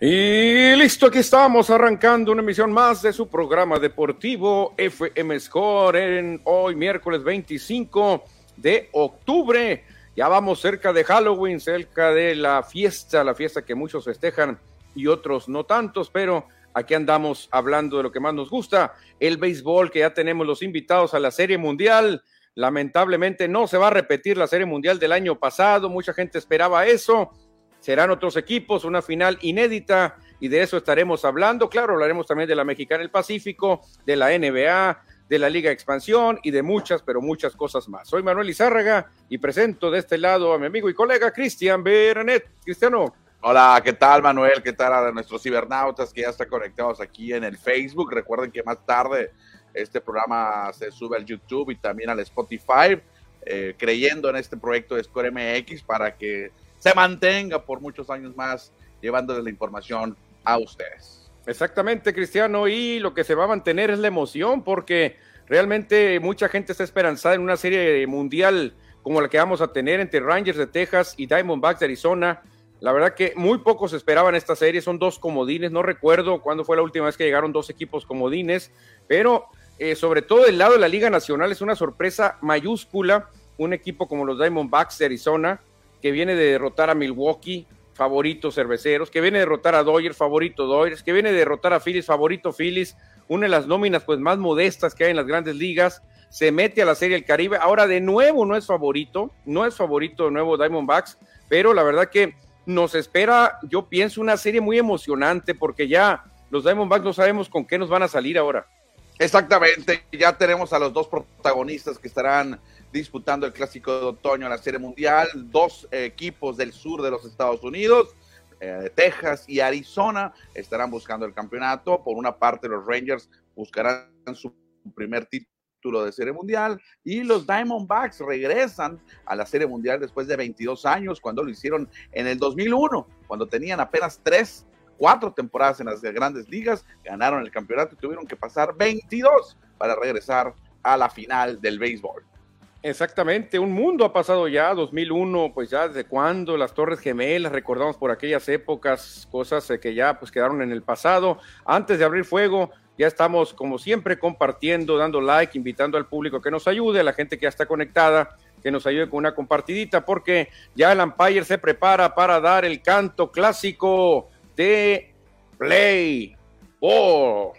listo, aquí estamos arrancando una emisión más de su programa deportivo FM Score en hoy miércoles 25 de octubre. Ya vamos cerca de Halloween, cerca de la fiesta, la fiesta que muchos festejan y otros no tantos, pero aquí andamos hablando de lo que más nos gusta, el béisbol, que ya tenemos los invitados a la Serie Mundial. Lamentablemente no se va a repetir la Serie Mundial del año pasado, mucha gente esperaba eso. Serán otros equipos, una final inédita y de eso estaremos hablando. Claro, hablaremos también de la Mexicana del Pacífico, de la NBA, de la Liga Expansión y de muchas, pero muchas cosas más. Soy Manuel Izárraga y presento de este lado a mi amigo y colega Cristian Beranet. Cristiano. Hola, ¿qué tal Manuel? ¿Qué tal a nuestros cibernautas que ya están conectados aquí en el Facebook? Recuerden que más tarde este programa se sube al YouTube y también al Spotify, eh, creyendo en este proyecto de Score MX para que se mantenga por muchos años más llevándoles la información a ustedes. Exactamente, Cristiano, y lo que se va a mantener es la emoción, porque realmente mucha gente está esperanzada en una serie mundial como la que vamos a tener entre Rangers de Texas y Diamondbacks de Arizona. La verdad que muy pocos esperaban esta serie, son dos comodines, no recuerdo cuándo fue la última vez que llegaron dos equipos comodines, pero eh, sobre todo del lado de la Liga Nacional es una sorpresa mayúscula, un equipo como los Diamondbacks de Arizona, que viene de derrotar a Milwaukee, favorito cerveceros, que viene a derrotar a Dodgers, favorito Dodgers, que viene a derrotar a Phillies, favorito Phillies, una de las nóminas pues más modestas que hay en las grandes ligas, se mete a la Serie del Caribe, ahora de nuevo no es favorito, no es favorito de nuevo Diamondbacks, pero la verdad que nos espera, yo pienso, una serie muy emocionante porque ya los Diamondbacks no sabemos con qué nos van a salir ahora. Exactamente, ya tenemos a los dos protagonistas que estarán disputando el clásico de otoño en la Serie Mundial, dos equipos del sur de los Estados Unidos, eh, Texas y Arizona estarán buscando el campeonato. Por una parte, los Rangers buscarán su primer título de Serie Mundial y los Diamondbacks regresan a la Serie Mundial después de 22 años, cuando lo hicieron en el 2001, cuando tenían apenas tres cuatro temporadas en las grandes ligas, ganaron el campeonato y tuvieron que pasar 22 para regresar a la final del béisbol. Exactamente, un mundo ha pasado ya, 2001, pues ya desde cuándo, las Torres Gemelas, recordamos por aquellas épocas, cosas que ya pues quedaron en el pasado. Antes de abrir fuego, ya estamos como siempre compartiendo, dando like, invitando al público que nos ayude, a la gente que ya está conectada, que nos ayude con una compartidita, porque ya el Empire se prepara para dar el canto clásico de Play Ball.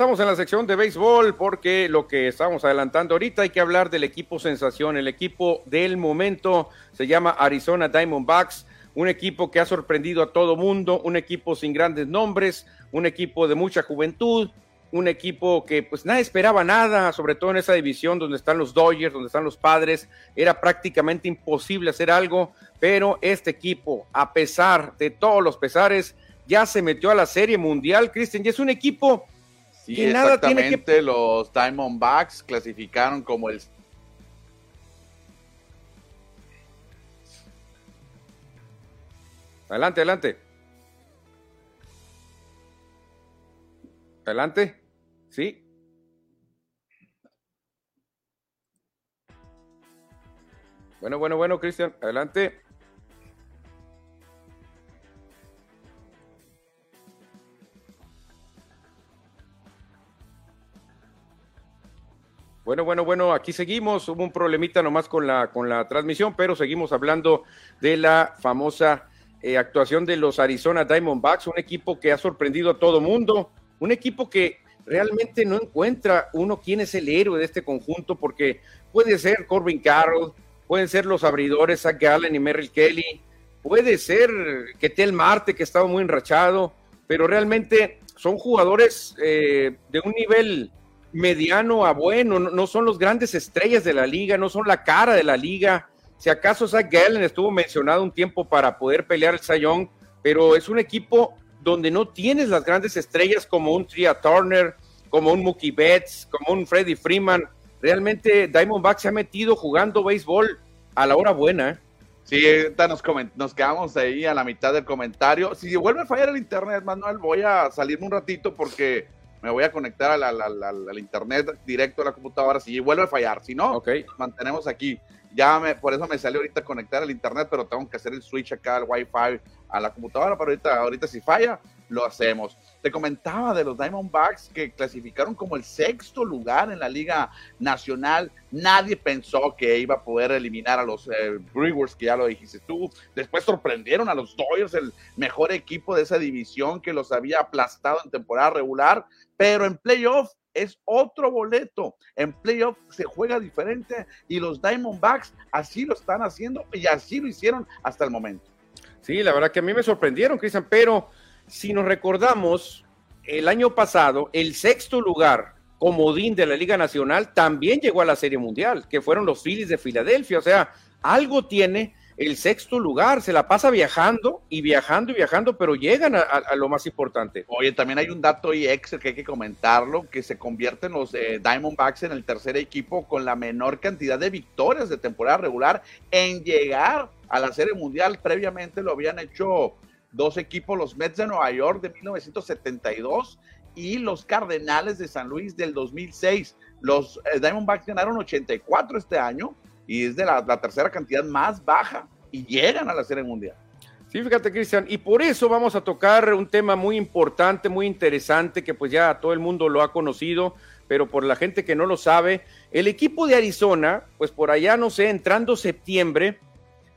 Estamos en la sección de béisbol porque lo que estamos adelantando ahorita hay que hablar del equipo sensación, el equipo del momento se llama Arizona Diamondbacks, un equipo que ha sorprendido a todo mundo, un equipo sin grandes nombres, un equipo de mucha juventud, un equipo que pues nadie esperaba nada, sobre todo en esa división donde están los Dodgers, donde están los padres, era prácticamente imposible hacer algo, pero este equipo, a pesar de todos los pesares, ya se metió a la Serie Mundial, Cristian, y es un equipo que nada tiene que... los Diamondbacks clasificaron como el Adelante, adelante. Adelante. Sí. Bueno, bueno, bueno, Cristian, adelante. Bueno, bueno, bueno, aquí seguimos. Hubo un problemita nomás con la, con la transmisión, pero seguimos hablando de la famosa eh, actuación de los Arizona Diamondbacks, un equipo que ha sorprendido a todo mundo un equipo que realmente no encuentra uno quién es el héroe de este conjunto, porque puede ser Corbin Carroll, pueden ser los abridores Zach Gallen y Merrill Kelly, puede ser Ketel Marte, que estaba muy enrachado, pero realmente son jugadores eh, de un nivel mediano a bueno, no, son los grandes estrellas de la liga, no son la cara de la liga. Si acaso Zach Gallen estuvo mencionado un tiempo para poder pelear el Sayón, pero es un equipo donde no tienes las grandes estrellas como un Tria Turner, como un Mookie Betts, como un Freddie Freeman. Realmente Diamondback se ha metido jugando béisbol a la hora buena. ¿eh? Sí, nos, nos quedamos ahí a la mitad del comentario. Si vuelve a fallar el internet, Manuel, voy a salirme un ratito porque me voy a conectar al, internet directo a la computadora si vuelve a fallar. Si no, mantenemos aquí. Ya me, por eso me salió ahorita conectar al internet, pero tengo que hacer el switch acá al Wi-Fi a la computadora. Pero ahorita, ahorita si falla, lo hacemos. Te comentaba de los Diamondbacks que clasificaron como el sexto lugar en la Liga Nacional. Nadie pensó que iba a poder eliminar a los eh, Brewers, que ya lo dijiste tú. Después sorprendieron a los Dodgers, el mejor equipo de esa división que los había aplastado en temporada regular. Pero en playoff es otro boleto. En playoff se juega diferente y los Diamondbacks así lo están haciendo y así lo hicieron hasta el momento. Sí, la verdad que a mí me sorprendieron, Cristian, pero si nos recordamos, el año pasado, el sexto lugar comodín de la Liga Nacional también llegó a la Serie Mundial, que fueron los Phillies de Filadelfia. O sea, algo tiene el sexto lugar, se la pasa viajando y viajando y viajando, pero llegan a, lo más importante. Oye, también hay un dato y Excel que hay que comentarlo, que se convierten los eh, Diamondbacks en el tercer equipo con la menor cantidad de victorias de temporada regular en llegar a la Serie Mundial. Previamente lo habían hecho dos equipos, los Mets de Nueva York de 1972 y los Cardenales de San Luis del 2006. Los eh, Diamondbacks ganaron 84 este año y es de la, tercera cantidad más baja y llegan a la Serie Mundial. Sí, fíjate, Cristian, y por eso vamos a tocar un tema muy importante, muy interesante, que pues ya todo el mundo lo ha conocido, pero por la gente que no lo sabe, el equipo de Arizona, pues por allá, no sé, entrando septiembre,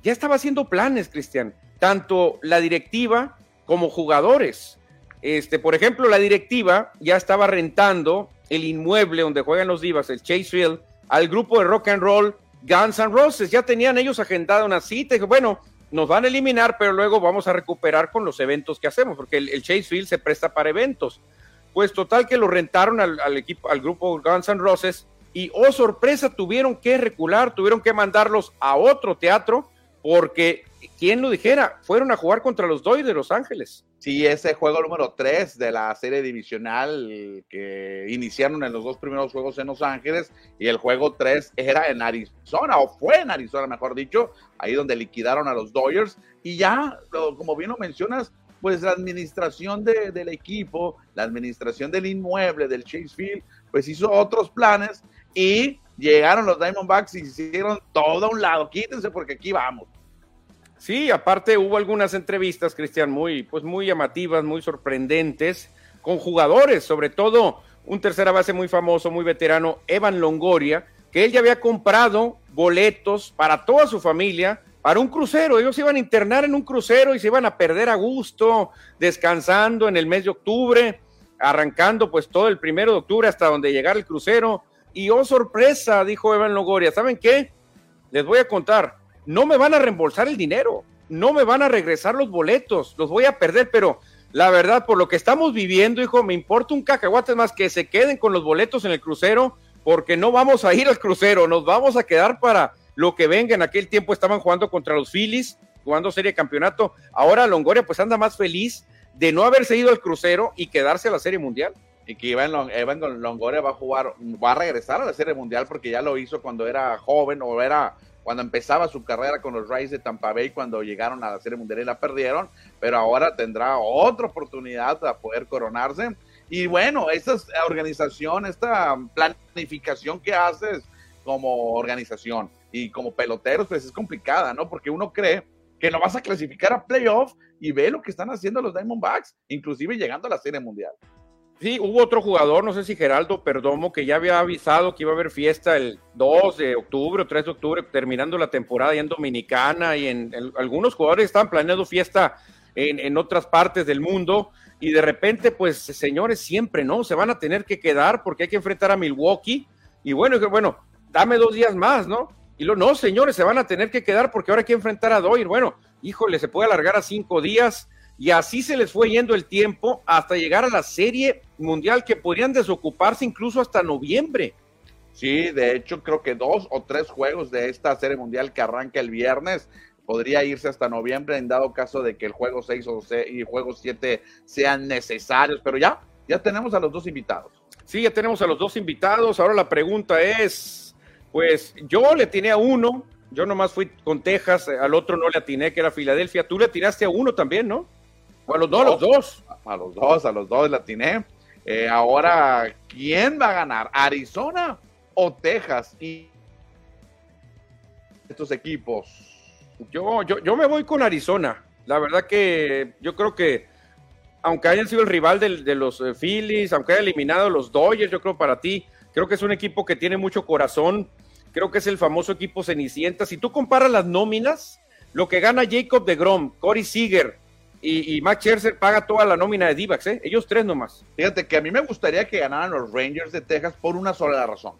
ya estaba haciendo planes, Cristian, tanto la directiva como jugadores. Este, por ejemplo, la directiva ya estaba rentando el inmueble donde juegan los Divas, el Chase Field, al grupo de rock and roll Guns N' Roses. Ya tenían ellos agendada una cita. Y bueno, nos van a eliminar, pero luego vamos a recuperar con los eventos que hacemos, porque el, Chase Field se presta para eventos. Pues total que lo rentaron al, equipo, al grupo Guns N' Roses, y oh sorpresa, tuvieron que recular, tuvieron que mandarlos a otro teatro, porque quién lo dijera, fueron a jugar contra los Dodgers de Los Ángeles. Sí, ese juego número 3 de la serie divisional que iniciaron en los dos primeros juegos en Los Ángeles y el juego 3 era en Arizona, o fue en Arizona, mejor dicho, ahí donde liquidaron a los Dodgers. Y ya, como bien lo mencionas, pues la administración del equipo, la administración del inmueble, del Chase Field, pues hizo otros planes y llegaron los Diamondbacks y hicieron todo a un lado. Quítense porque aquí vamos. Sí, aparte hubo algunas entrevistas, Cristian, muy, pues muy llamativas, muy sorprendentes, con jugadores, sobre todo un tercera base muy famoso, muy veterano, Evan Longoria, que él ya había comprado boletos para toda su familia para un crucero. Ellos iban a internar en un crucero y se iban a perder a gusto, descansando en el mes de octubre, arrancando pues todo el primero de octubre hasta donde llegara el crucero. Y oh sorpresa, dijo Evan Longoria, ¿saben qué? Les voy a contar, no me van a reembolsar el dinero, no me van a regresar los boletos, los voy a perder, pero la verdad, por lo que estamos viviendo, hijo, me importa un cacahuate más que se queden con los boletos en el crucero, porque no vamos a ir al crucero, nos vamos a quedar para lo que venga. En aquel tiempo estaban jugando contra los Phillies, jugando serie de campeonato. Ahora Longoria pues anda más feliz de no haberse ido al crucero y quedarse a la serie mundial. Y que Evan, Longoria va a jugar, va a regresar a la serie mundial porque ya lo hizo cuando era joven o era cuando empezaba su carrera con los Rays de Tampa Bay, cuando llegaron a la Serie Mundial y la perdieron, pero ahora tendrá otra oportunidad para poder coronarse. Y bueno, esta organización, esta planificación que haces como organización y como peloteros, pues es complicada, ¿no? Porque uno cree que no vas a clasificar a playoff y ve lo que están haciendo los Diamondbacks, inclusive llegando a la Serie Mundial. Sí, hubo otro jugador, no sé si Geraldo Perdomo, que ya había avisado que iba a haber fiesta el 2 de octubre o 3 de octubre, terminando la temporada ya en Dominicana y en, algunos jugadores estaban planeando fiesta en, otras partes del mundo y de repente, pues señores, siempre no, se van a tener que quedar porque hay que enfrentar a Milwaukee y bueno, bueno, dame dos días más, ¿no? Y lo no, señores, se van a tener que quedar porque ahora hay que enfrentar a Doyle. Bueno, híjole, se puede alargar a cinco días y así se les fue yendo el tiempo hasta llegar a la serie mundial que podrían desocuparse incluso hasta noviembre. Sí, de hecho creo que dos o tres juegos de esta serie mundial que arranca el viernes podría irse hasta noviembre en dado caso de que el juego 6 o y el juego 7 sean necesarios, pero ya, ya tenemos a los dos invitados. Sí, ya tenemos a los dos invitados. Ahora la pregunta es, pues yo le tiene a uno, yo nomás fui con Texas, al otro no le atiné, que era Filadelfia. Tú le tiraste a uno también, ¿no? A los dos, a los dos. A los dos, a los dos la atiné. Eh, ahora, ¿quién va a ganar? ¿Arizona o Texas? Y estos equipos. Yo, yo, yo me voy con Arizona. La verdad que yo creo que, aunque hayan sido el rival de, de los eh, Phillies, aunque haya eliminado los Dodgers, yo creo para ti, creo que es un equipo que tiene mucho corazón. Creo que es el famoso equipo Cenicienta. Si tú comparas las nóminas, lo que gana Jacob de Grom, Corey Seager, y, y, Max Scherzer paga toda la nómina de Divax, ¿eh? ellos tres nomás. Fíjate que a mí me gustaría que ganaran los Rangers de Texas por una sola razón.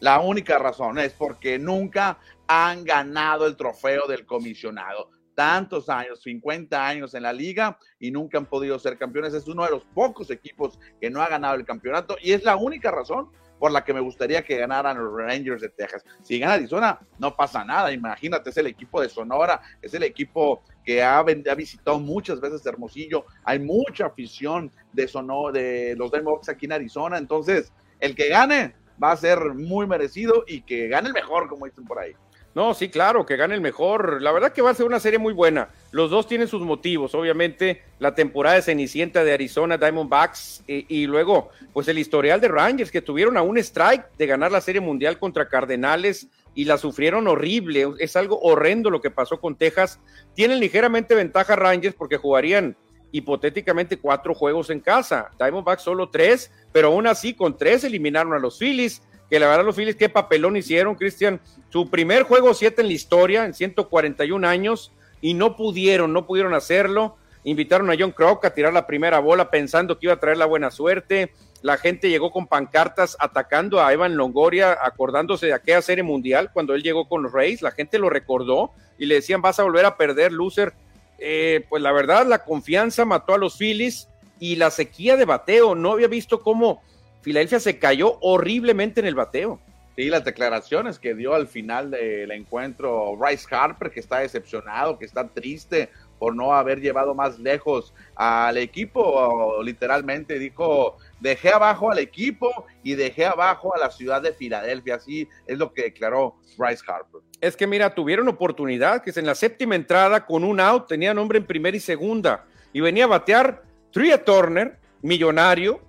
La única razón es porque nunca han ganado el trofeo del comisionado. Tantos años, 50 años en la liga y nunca han podido ser campeones. Es uno de los pocos equipos que no ha ganado el campeonato y es la única razón por la que me gustaría que ganaran los Rangers de Texas. Si gana Arizona, no pasa nada. Imagínate, es el equipo de Sonora, es el equipo que ha, visitado muchas veces Hermosillo. Hay mucha afición de Sonora, de los Diamondbacks aquí en Arizona. Entonces, el que gane va a ser muy merecido y que gane el mejor, como dicen por ahí. No, sí, claro, que gane el mejor. La verdad que va a ser una serie muy buena. Los dos tienen sus motivos, obviamente, la temporada de Cenicienta de Arizona Diamondbacks y, y luego, pues el historial de Rangers, que tuvieron a un strike de ganar la serie mundial contra Cardenales y la sufrieron horrible. Es algo horrendo lo que pasó con Texas. Tienen ligeramente ventaja Rangers porque jugarían hipotéticamente cuatro juegos en casa. Diamondbacks solo tres, pero aún así con tres eliminaron a los Phillies que la verdad los Phillies qué papelón hicieron, Cristian. Su primer juego siete en la historia, en 141 años, y no pudieron, no pudieron hacerlo. Invitaron a John Crock a tirar la primera bola pensando que iba a traer la buena suerte. La gente llegó con pancartas atacando a Evan Longoria, acordándose de aquella serie mundial cuando él llegó con los Rays. La gente lo recordó y le decían, vas a volver a perder, loser. Eh, pues la verdad, la confianza mató a los Phillies y la sequía de bateo. No había visto cómo Filadelfia se cayó horriblemente en el bateo. Sí, las declaraciones que dio al final del encuentro Bryce Harper, que está decepcionado, que está triste por no haber llevado más lejos al equipo, literalmente dijo, dejé abajo al equipo y dejé abajo a la ciudad de Filadelfia, así es lo que declaró Bryce Harper. Es que mira, tuvieron oportunidad, que es en la séptima entrada con un out, tenía nombre en primera y segunda, y venía a batear Tria Turner, millonario,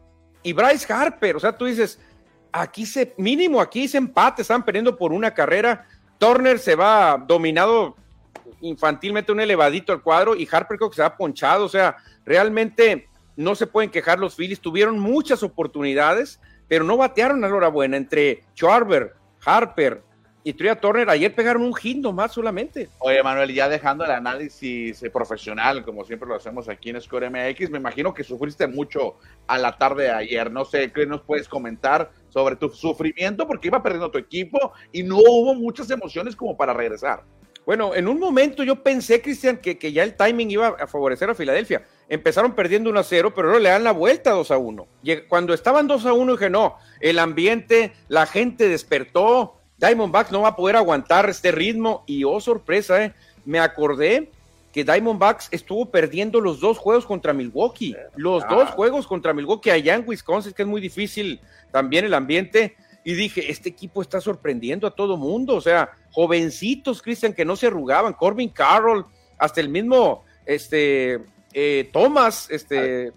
y Bryce Harper, o sea, tú dices, aquí se, mínimo aquí se empate, están perdiendo por una carrera, Turner se va dominado infantilmente un elevadito al cuadro y Harper creo que se va ponchado, o sea, realmente no se pueden quejar los Phillies, tuvieron muchas oportunidades, pero no batearon a la hora buena entre Schwarber, Harper, y Tria Turner ayer pegaron un hit más solamente. Oye, Manuel, ya dejando el análisis eh, profesional, como siempre lo hacemos aquí en Score MX, me imagino que sufriste mucho a la tarde de ayer. No sé, ¿qué nos puedes comentar sobre tu sufrimiento? Porque iba perdiendo tu equipo y no hubo muchas emociones como para regresar. Bueno, en un momento yo pensé, Cristian, que, que, ya el timing iba a favorecer a Filadelfia. Empezaron perdiendo 1 a 0, pero luego le dan la vuelta 2 a 1. Cuando estaban 2 a 1, dije, no, el ambiente, la gente despertó, Diamondbacks no va a poder aguantar este ritmo y oh sorpresa, eh, me acordé que Diamondbacks estuvo perdiendo los dos juegos contra Milwaukee, los ah. dos juegos contra Milwaukee allá en Wisconsin, que es muy difícil también el ambiente, y dije, este equipo está sorprendiendo a todo mundo, o sea, jovencitos, Cristian, que no se arrugaban, Corbin Carroll, hasta el mismo, este, eh, Thomas, este,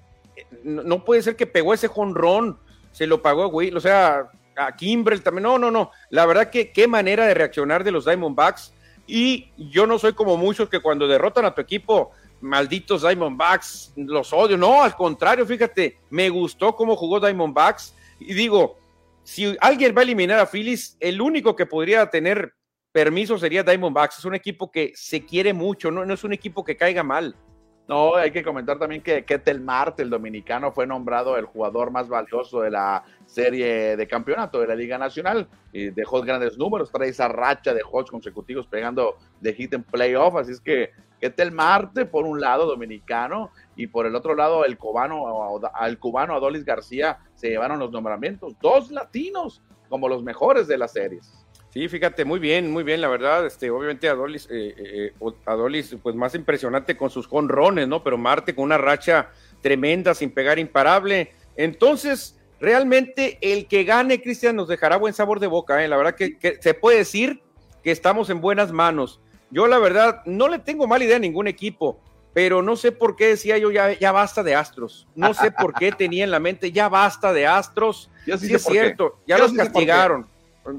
no, no, puede ser que pegó ese jonrón, se lo pagó a Will, o sea, a Kimbrel también. No, no, no. La verdad que qué manera de reaccionar de los Diamondbacks. Y yo no soy como muchos que cuando derrotan a tu equipo, malditos Diamondbacks, los odio. No, al contrario, fíjate, me gustó cómo jugó Diamondbacks. Y digo, si alguien va a eliminar a Phillies, el único que podría tener permiso sería Diamondbacks. Es un equipo que se quiere mucho, no, no es un equipo que caiga mal. No, hay que comentar también que Ketel Marte, el dominicano, fue nombrado el jugador más valioso de la serie de campeonato de la Liga Nacional y dejó grandes números, trae esa racha de hots consecutivos pegando de hit en playoff, así es que Ketel Marte por un lado dominicano y por el otro lado el cubano, al cubano Adolis García se llevaron los nombramientos, dos latinos como los mejores de las series. Sí, fíjate, muy bien, muy bien, la verdad, este, obviamente Adolis, eh, eh, Adolis, pues más impresionante con sus jonrones, ¿no? Pero Marte con una racha tremenda, sin pegar imparable. Entonces, realmente el que gane, Cristian, nos dejará buen sabor de boca, ¿eh? La verdad que, que, se puede decir que estamos en buenas manos. Yo, la verdad, no le tengo mala idea a ningún equipo. pero no sé por qué decía yo ya, ya basta de Astros. No sé por qué tenía en la mente ya basta de Astros. Yo sí Sí es qué. cierto, ya Yo los sí castigaron.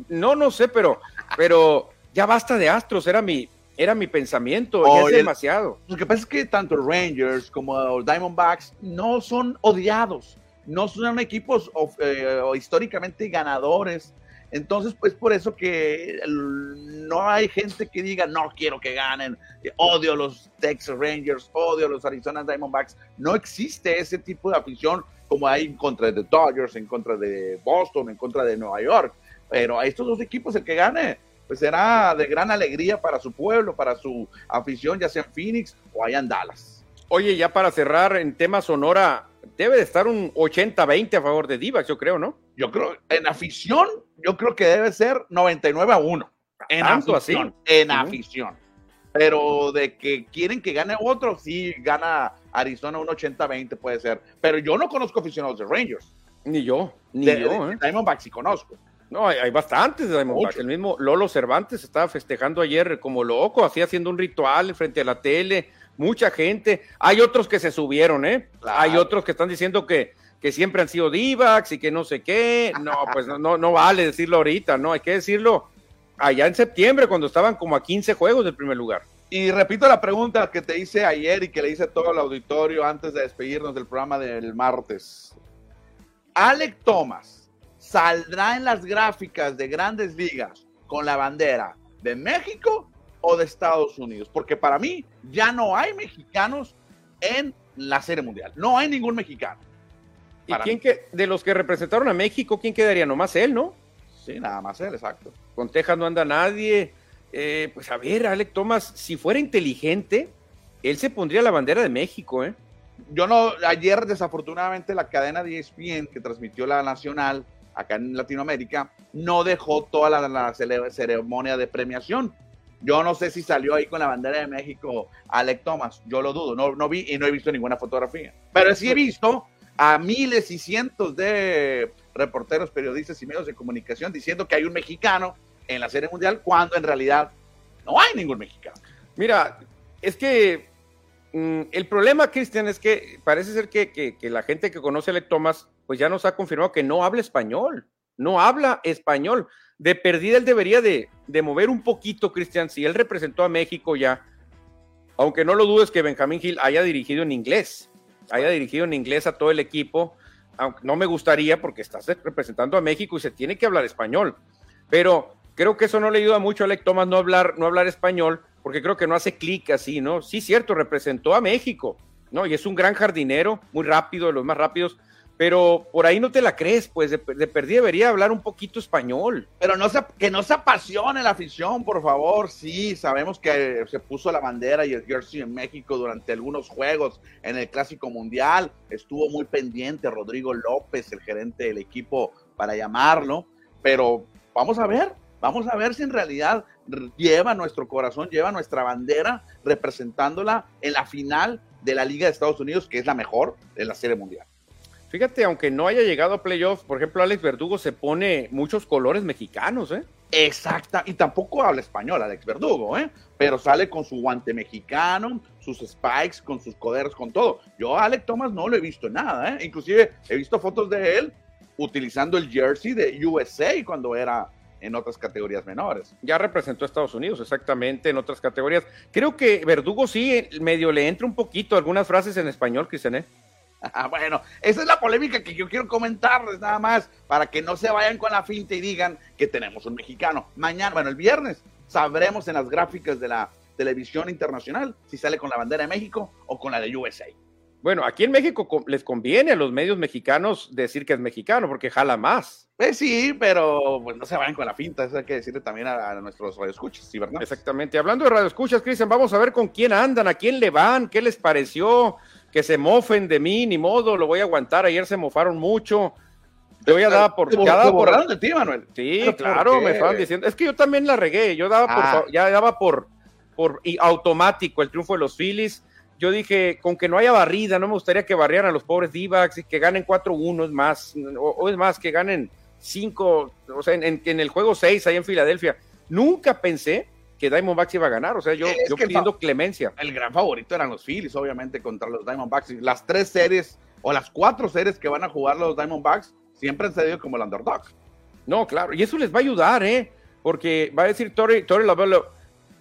No, no sé, pero, pero ya basta de Astros, era mi, era mi pensamiento, ya es demasiado. Lo que pasa es que tanto Rangers como Diamondbacks no son odiados, no son equipos of- eh, históricamente ganadores. Entonces, pues por eso que no hay gente que diga, no quiero que ganen, odio a los Texas Rangers, odio a los Arizona Diamondbacks. No existe ese tipo de afición como hay en contra de Dodgers, en contra de Boston, en contra de Nueva York. Pero a estos dos equipos, el que gane, pues será de gran alegría para su pueblo, para su afición, ya sea en Phoenix o allá en Dallas. Oye, ya para cerrar en tema Sonora, debe de estar un 80-20 a favor de Divac, yo creo, ¿no? Yo creo, en afición, yo creo que debe ser 99 a 1. En ¿Tanto afición. así? En afición. Pero de que quieren que gane otro, sí, gana Arizona un 80-20 puede ser. Pero yo no conozco aficionados de Rangers. Ni yo, ni de, yo, de ¿eh? Diamondbacks sí conozco. No, hay, hay bastantes Diamondbacks. El mismo Lolo Cervantes estaba festejando ayer como loco, así haciendo un ritual frente a la tele. Mucha gente. Hay otros que se subieron, ¿eh? Claro. Hay otros que están diciendo que, que siempre han sido divacs y que no sé qué. No, pues no, no, no vale decirlo ahorita, ¿no? Hay que decirlo allá en septiembre, cuando estaban como a 15 juegos del primer lugar. Y repito la pregunta que te hice ayer y que le hice a todo el auditorio antes de despedirnos del programa del martes. Alec Thomas saldrá en las gráficas de grandes ligas con la bandera de México o de Estados Unidos, porque para mí ya no hay mexicanos en la Serie Mundial. No hay ningún mexicano. ¿Y quién mí. que, de los que representaron a México, quién quedaría? Nomás él, ¿no? Sí, nada más él, exacto. Con Texas no anda nadie. Eh, pues a ver, Alec Thomas, si fuera inteligente, él se pondría la bandera de México, ¿eh? Yo no, ayer desafortunadamente la cadena de ESPN que transmitió la nacional acá en Latinoamérica no dejó toda la, la ceremonia de premiación. Yo no sé si salió ahí con la bandera de México Alec Thomas, yo lo dudo, no, no vi y no he visto ninguna fotografía. Pero sí he visto a miles y cientos de reporteros, periodistas y medios de comunicación diciendo que hay un mexicano en la Serie Mundial cuando en realidad no hay ningún mexicano. Mira, es que el problema, Cristian, es que parece ser que, que- la gente que conoce a Alec Thomas, pues ya nos ha confirmado que no habla español, no habla español. De perdida él debería de, de mover un poquito, Cristian, si él representó a México ya, aunque no lo dudes que Benjamín Gil haya dirigido en inglés, haya dirigido en inglés a todo el equipo, no me gustaría porque estás representando a México y se tiene que hablar español, pero creo que eso no le ayuda mucho a Alec Thomas no hablar, no hablar español, porque creo que no hace clic así, ¿no? Sí, cierto, representó a México, ¿no? Y es un gran jardinero, muy rápido, de los más rápidos, pero por ahí no te la crees, pues de, de perdida debería hablar un poquito español. Pero no se, que no se apasione la afición, por favor. Sí, sabemos que se puso la bandera y el jersey en México durante algunos juegos en el Clásico Mundial. Estuvo muy pendiente Rodrigo López, el gerente del equipo, para llamarlo. Pero vamos a ver, vamos a ver si en realidad lleva nuestro corazón, lleva nuestra bandera representándola en la final de la Liga de Estados Unidos, que es la mejor de la Serie Mundial. Fíjate, aunque no haya llegado a playoffs, por ejemplo, Alex Verdugo se pone muchos colores mexicanos, ¿eh? Exacta, y tampoco habla español Alex Verdugo, ¿eh? Pero sale con su guante mexicano, sus spikes, con sus coderos, con todo. Yo a Alex Thomas no lo he visto nada, ¿eh? Inclusive he visto fotos de él utilizando el jersey de USA cuando era en otras categorías menores. Ya representó a Estados Unidos, exactamente, en otras categorías. Creo que Verdugo sí, medio le entra un poquito algunas frases en español, Cristian, ¿eh? Ah, bueno, esa es la polémica que yo quiero comentarles nada más, para que no se vayan con la finta y digan que tenemos un mexicano. Mañana, bueno, el viernes, sabremos en las gráficas de la televisión internacional si sale con la bandera de México o con la de USA. Bueno, aquí en México co- les conviene a los medios mexicanos decir que es mexicano, porque jala más. Pues sí, pero pues no se vayan con la finta, eso hay que decirle también a, a nuestros radioescuchas, ¿sí, verdad? Exactamente. Hablando de radio escuchas, Cristian, vamos a ver con quién andan, a quién le van, qué les pareció, que se mofen de mí, ni modo, lo voy a aguantar. Ayer se mofaron mucho. Yo ya daba por. Te, ya daba por- de ti, Manuel. Sí, ¿Pero por claro, me estaban diciendo. Es que yo también la regué. Yo daba por, Ah. fa- ya daba por, por y automático el triunfo de los Phillies. Yo dije, con que no haya barrida, no me gustaría que barrieran a los pobres D-backs y que ganen 4-1, es más, o, o es más, que ganen 5, o sea, en, en- en el juego 6 ahí en Filadelfia. Nunca pensé que Diamondbacks iba a ganar. O sea, yo, yo pidiendo clemencia. El gran favorito eran los Phillies, obviamente, contra los Diamondbacks. Las tres series o las cuatro series que van a jugar los Diamondbacks siempre han cedido como el underdog. No, claro, y eso les va a ayudar, ¿eh? Porque va a decir Torre, Torre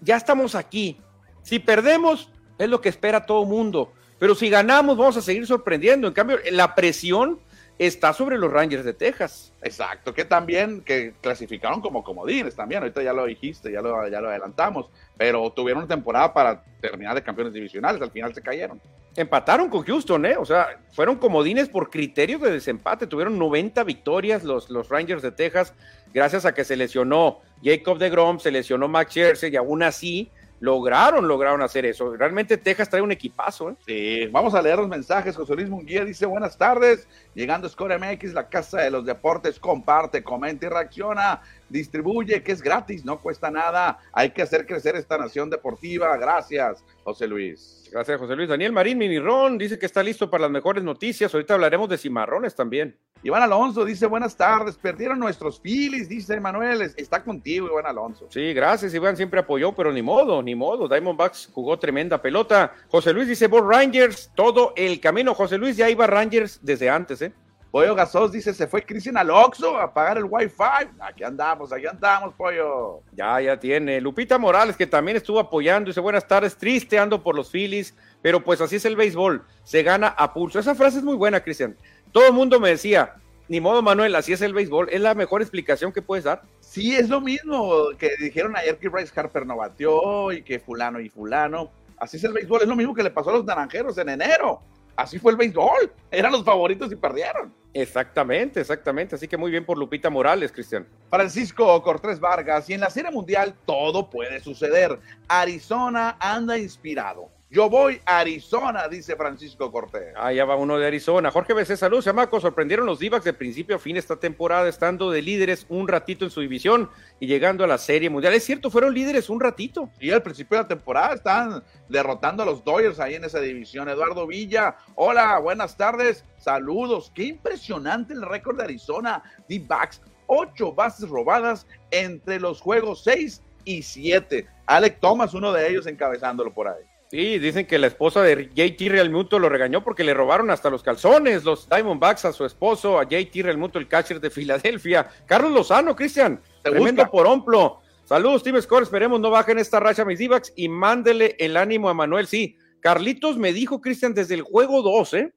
ya estamos aquí. Si perdemos, es lo que espera todo mundo. Pero si ganamos, vamos a seguir sorprendiendo. En cambio, la presión está sobre los Rangers de Texas. Exacto, que también que clasificaron como comodines también, ahorita ya lo dijiste, ya lo, ya lo adelantamos, pero tuvieron una temporada para terminar de campeones divisionales, al final se cayeron. Empataron con Houston, ¿eh? O sea, fueron comodines por criterios de desempate, tuvieron 90 victorias los, los Rangers de Texas, gracias a que se lesionó Jacob de Grom, se lesionó Max Scherzer y aún así lograron, lograron hacer eso. Realmente Texas trae un equipazo. ¿eh? Sí, vamos a leer los mensajes. José Luis Munguía dice buenas tardes. Llegando Score MX, la casa de los deportes, comparte, comenta y reacciona. Distribuye, que es gratis, no cuesta nada. Hay que hacer crecer esta nación deportiva. Gracias, José Luis. Gracias, José Luis. Daniel Marín Minirón dice que está listo para las mejores noticias. Ahorita hablaremos de cimarrones también. Iván Alonso dice buenas tardes. Perdieron nuestros Phillies, dice Manuel. Está contigo, Iván Alonso. Sí, gracias. Iván siempre apoyó, pero ni modo, ni modo. Diamondbacks jugó tremenda pelota. José Luis dice, vos Rangers, todo el camino. José Luis ya iba Rangers desde antes, ¿eh? Pollo Gasos dice, se fue Cristian Aloxo a pagar el Wi-Fi. Aquí andamos, aquí andamos, Pollo. Ya, ya tiene. Lupita Morales, que también estuvo apoyando, dice, buenas tardes, triste, ando por los Phillies, pero pues así es el béisbol, se gana a pulso. Esa frase es muy buena, Cristian. Todo el mundo me decía, ni modo, Manuel, así es el béisbol. Es la mejor explicación que puedes dar. Sí, es lo mismo que dijeron ayer que Bryce Harper no batió y que fulano y fulano. Así es el béisbol, es lo mismo que le pasó a los naranjeros en enero. Así fue el béisbol. Eran los favoritos y perdieron. Exactamente, exactamente. Así que muy bien por Lupita Morales, Cristian. Francisco Cortés Vargas. Y en la Serie Mundial todo puede suceder. Arizona anda inspirado. Yo voy a Arizona, dice Francisco Cortés. Ah, ya va uno de Arizona. Jorge BC, saludos, Amaco. Sorprendieron los Divacs de principio a fin esta temporada, estando de líderes un ratito en su división y llegando a la Serie Mundial. Es cierto, fueron líderes un ratito. Y al principio de la temporada están derrotando a los Dodgers ahí en esa división. Eduardo Villa, hola, buenas tardes, saludos. Qué impresionante el récord de Arizona. D-Backs, ocho bases robadas entre los juegos 6 y 7. Alec Thomas, uno de ellos, encabezándolo por ahí. Sí, dicen que la esposa de JT Realmuto lo regañó porque le robaron hasta los calzones, los Diamondbacks a su esposo, a JT Realmuto, el catcher de Filadelfia. Carlos Lozano, Cristian, tremendo por omplo. Saludos, Team Score, esperemos no bajen esta racha mis Divacs y mándele el ánimo a Manuel. Sí, Carlitos me dijo, Cristian, desde el juego 2, ¿eh?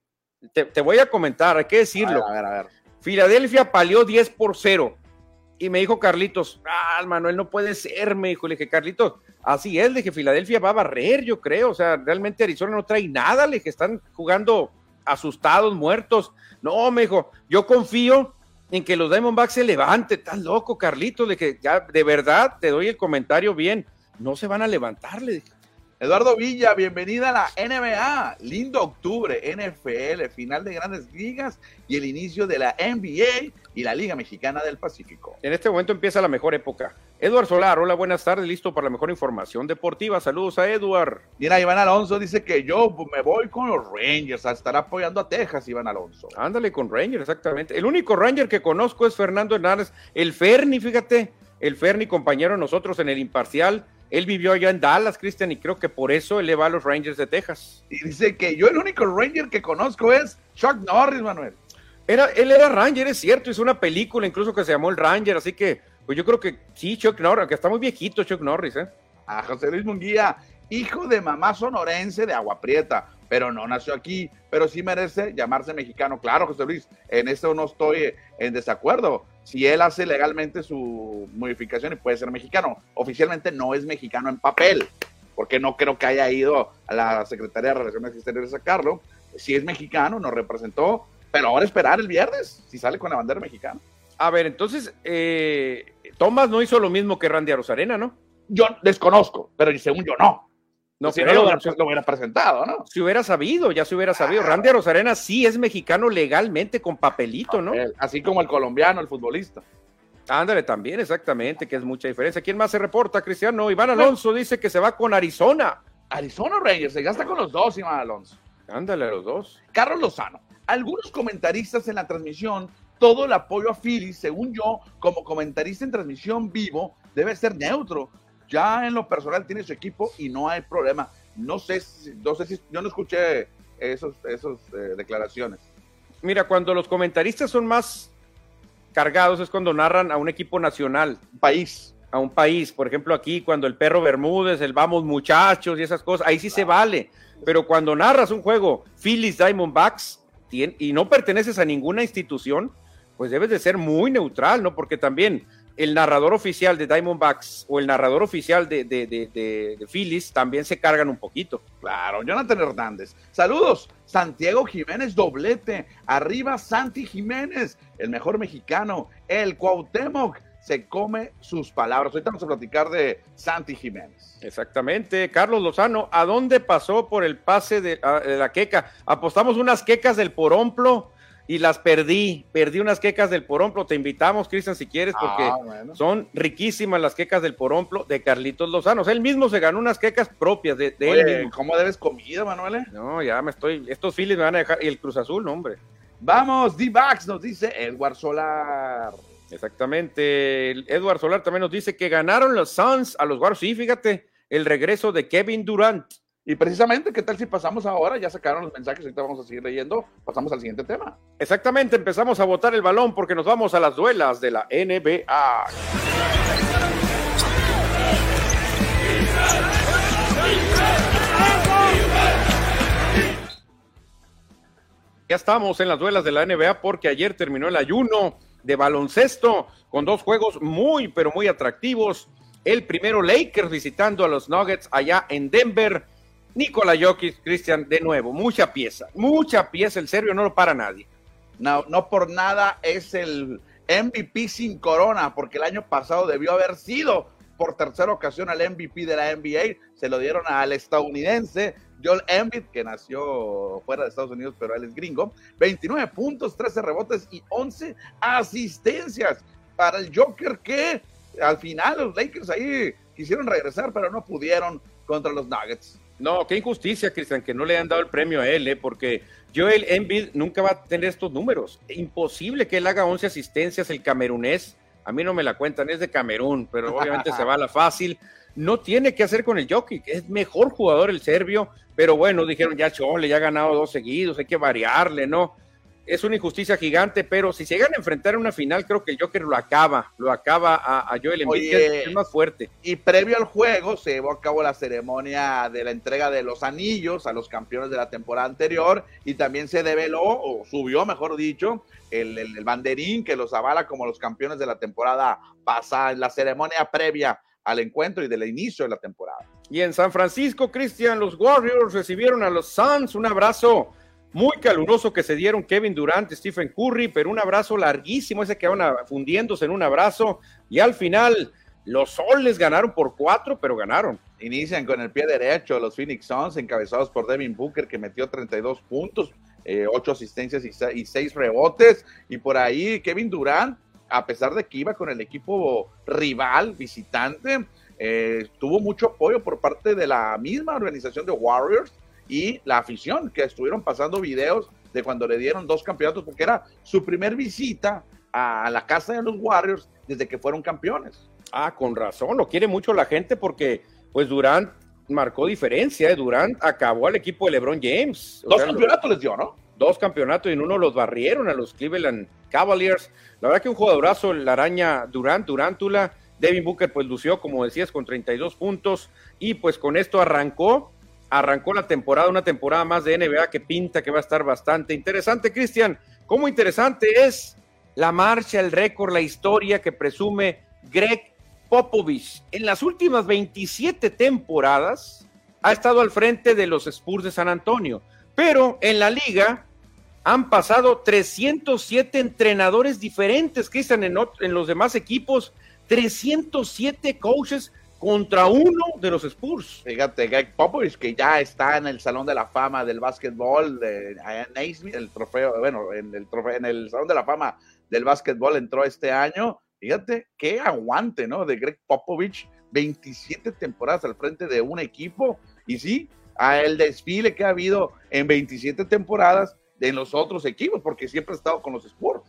Te, voy a comentar, hay que decirlo. A ver, a ver, Filadelfia palió 10 por 0. Y me dijo Carlitos, ah, Manuel, no puede ser, me dijo. Le dije, Carlitos, así es, de que Filadelfia va a barrer, yo creo. O sea, realmente Arizona no trae nada, le que están jugando asustados, muertos. No, me dijo, yo confío en que los Diamondbacks se levante. Estás loco, Carlitos, de que ya, de verdad, te doy el comentario bien. No se van a levantar, le dije. Eduardo Villa, bienvenida a la NBA. Lindo octubre, NFL, final de grandes ligas y el inicio de la NBA y la Liga Mexicana del Pacífico. En este momento empieza la mejor época. Eduard Solar, hola, buenas tardes, listo para la mejor información deportiva. Saludos a Eduard. Mira, Iván Alonso dice que yo me voy con los Rangers, a estar apoyando a Texas, Iván Alonso. Ándale con Rangers, exactamente. El único Ranger que conozco es Fernando Hernández, el Ferni, fíjate, el Ferni, compañero de nosotros en el imparcial él vivió allá en Dallas, Cristian, y creo que por eso él le va a los Rangers de Texas. Y dice que yo el único Ranger que conozco es Chuck Norris, Manuel. Era, él era Ranger, es cierto, hizo una película incluso que se llamó El Ranger, así que pues yo creo que sí, Chuck Norris, que está muy viejito Chuck Norris, ¿eh? A José Luis Munguía, hijo de mamá sonorense de Agua Prieta, pero no nació aquí, pero sí merece llamarse mexicano. Claro, José Luis, en eso no estoy en desacuerdo si él hace legalmente su modificación y puede ser mexicano. Oficialmente no es mexicano en papel, porque no creo que haya ido a la Secretaría de Relaciones Exteriores a sacarlo. Si es mexicano, nos representó, pero ahora esperar el viernes, si sale con la bandera mexicana. A ver, entonces, eh, Tomás no hizo lo mismo que Randy Arozarena, ¿no? Yo desconozco, pero según yo no. No, si no lo, hubiera, presentado, ¿no? Si hubiera sabido, ya se hubiera sabido. Randy Rosarena sí es mexicano legalmente con papelito, ¿no? Así como el colombiano, el futbolista. Ándale, también, exactamente, que es mucha diferencia. ¿Quién más se reporta, Cristiano? Iván Alonso dice que se va con Arizona. Arizona Rangers, se gasta con los dos, Iván Alonso. Ándale, los dos. Carlos Lozano. Algunos comentaristas en la transmisión, todo el apoyo a Philly, según yo, como comentarista en transmisión vivo, debe ser neutro ya en lo personal tiene su equipo y no hay problema. No sé, si, no sé si yo no escuché esos, esos eh, declaraciones. Mira, cuando los comentaristas son más cargados es cuando narran a un equipo nacional. País. A un país. Por ejemplo, aquí cuando el perro Bermúdez, el vamos muchachos y esas cosas, ahí sí se vale. Pero cuando narras un juego Phillies Diamondbacks y no perteneces a ninguna institución, pues debes de ser muy neutral, ¿no? Porque también el narrador oficial de Diamondbacks o el narrador oficial de, de, de, Phillies también se cargan un poquito. Claro, Jonathan Hernández. Saludos, Santiago Jiménez doblete. Arriba Santi Jiménez, el mejor mexicano. El Cuauhtémoc se come sus palabras. Ahorita vamos a platicar de Santi Jiménez. Exactamente. Carlos Lozano, ¿a dónde pasó por el pase de, de la queca? Apostamos unas quecas del poromplo y las perdí. Perdí unas quecas del poromplo. Te invitamos, Cristian, si quieres, porque ah, son riquísimas las quecas del poromplo de Carlitos Lozano. él mismo se ganó unas quecas propias de, él. ¿Cómo debes comida, Manuel? No, ya me estoy. Estos files me van a dejar. Y el Cruz Azul, no, hombre. Vamos, D-Bax, nos dice Edward Solar. Exactamente. Edward Solar también nos dice que ganaron los Suns a los Warriors. Sí, fíjate, el regreso de Kevin Durant. Y precisamente, ¿qué tal si pasamos ahora? Ya sacaron los mensajes, ahorita vamos a seguir leyendo. Pasamos al siguiente tema. Exactamente, empezamos a botar el balón porque nos vamos a las duelas de la NBA. Ya estamos en las duelas de la NBA porque ayer terminó el ayuno de baloncesto con dos juegos muy, pero muy atractivos. El primero, Lakers visitando a los Nuggets allá en Denver Nikola Jokic, Cristian, de nuevo, mucha pieza, mucha pieza, el serbio no lo para nadie. No, no por nada es el MVP sin corona, porque el año pasado debió haber sido por tercera ocasión al MVP de la NBA, se lo dieron al estadounidense Joel Embiid, que nació fuera de Estados Unidos, pero él es gringo, 29 puntos, 13 rebotes y 11 asistencias para el Joker que al final los Lakers ahí quisieron regresar, pero no pudieron contra los Nuggets. No, qué injusticia, Cristian, que no le han dado el premio a él, ¿eh? porque Joel Embiid nunca va a tener estos números. Imposible que él haga 11 asistencias, el camerunés. A mí no me la cuentan, es de Camerún, pero obviamente se va a la fácil. No tiene que hacer con el jockey, es mejor jugador el serbio, pero bueno, dijeron ya Chole, ya ha ganado dos seguidos, hay que variarle, ¿no? Es una injusticia gigante, pero si se llegan a enfrentar en una final, creo que el Joker lo acaba, lo acaba a, Joel Embiid, que es más fuerte. Y previo al juego se llevó a cabo la ceremonia de la entrega de los anillos a los campeones de la temporada anterior y también se develó, o subió, mejor dicho, el, el, banderín que los avala como los campeones de la temporada pasada, en la ceremonia previa al encuentro y del inicio de la temporada. Y en San Francisco, Cristian, los Warriors recibieron a los Suns, un abrazo muy caluroso que se dieron Kevin Durant, Stephen Curry, pero un abrazo larguísimo, ese que van fundiéndose en un abrazo, y al final los Soles ganaron por cuatro, pero ganaron. Inician con el pie derecho los Phoenix Suns, encabezados por Devin Booker, que metió 32 puntos, eh, ocho asistencias y, seis rebotes, y por ahí Kevin Durant, a pesar de que iba con el equipo rival, visitante, eh, tuvo mucho apoyo por parte de la misma organización de Warriors, y la afición, que estuvieron pasando videos de cuando le dieron dos campeonatos, porque era su primer visita a la casa de los Warriors desde que fueron campeones. Ah, con razón, lo quiere mucho la gente porque pues Durant marcó diferencia, ¿eh? Durant acabó al equipo de LeBron James. dos campeonatos les dio, ¿no? Dos campeonatos y en uno los barrieron a los Cleveland Cavaliers. La verdad que un jugadorazo, la araña Durant, Durantula. Devin Booker pues lució, como decías, con 32 puntos y pues con esto arrancó arrancó la temporada, una temporada más de NBA que pinta que va a estar bastante interesante. Cristian, ¿cómo interesante es la marcha, el récord, la historia que presume Greg Popovich? En las últimas 27 temporadas ha estado al frente de los Spurs de San Antonio, pero en la liga han pasado 307 entrenadores diferentes, Cristian, en, en los demás equipos, 307 coaches contra uno de los Spurs. Fíjate, Greg Popovich, que ya está en el Salón de la Fama del básquetbol Naismith, el trofeo, bueno, en el, trofeo, en el Salón de la Fama del básquetbol entró este año. Fíjate, qué aguante, ¿no? De Greg Popovich, 27 temporadas al frente de un equipo. Y sí, a el desfile que ha habido en 27 temporadas en los otros equipos, porque siempre ha estado con los Spurs.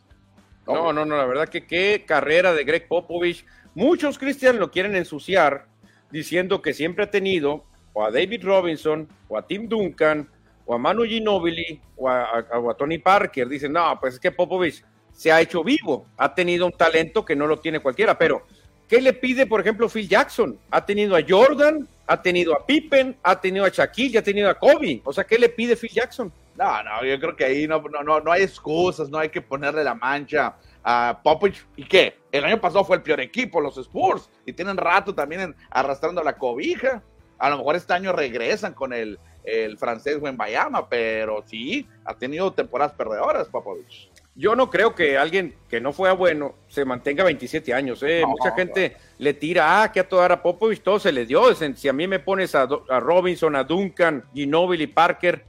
No, no, no, la verdad que qué carrera de Greg Popovich Muchos, Cristian, lo quieren ensuciar diciendo que siempre ha tenido o a David Robinson, o a Tim Duncan, o a Manu Ginobili, o a, Tony Parker. Dicen, no, pues es que Popovich se ha hecho vivo, ha tenido un talento que no lo tiene cualquiera, pero ¿qué le pide, por ejemplo, Phil Jackson? Ha tenido a Jordan, ha tenido a Pippen, ha tenido a Shaquille, ha tenido a Kobe. O sea, ¿qué le pide Phil Jackson? No, no, yo creo que ahí no, no, no, hay excusas, no hay que ponerle la mancha a Popovich. ¿Y qué? El año pasado fue el peor equipo, los Spurs, y tienen rato también arrastrando la cobija. A lo mejor este año regresan con el, el francés Bayama, pero sí, ha tenido temporadas perdedoras, Popovich. Yo no creo que alguien que no fue bueno se mantenga 27 años. ¿eh? Mucha gente le tira, ah, que a toda a Popovich todo se le dio. Si a mí me pones a, Robinson, a Duncan, Ginobili, Parker,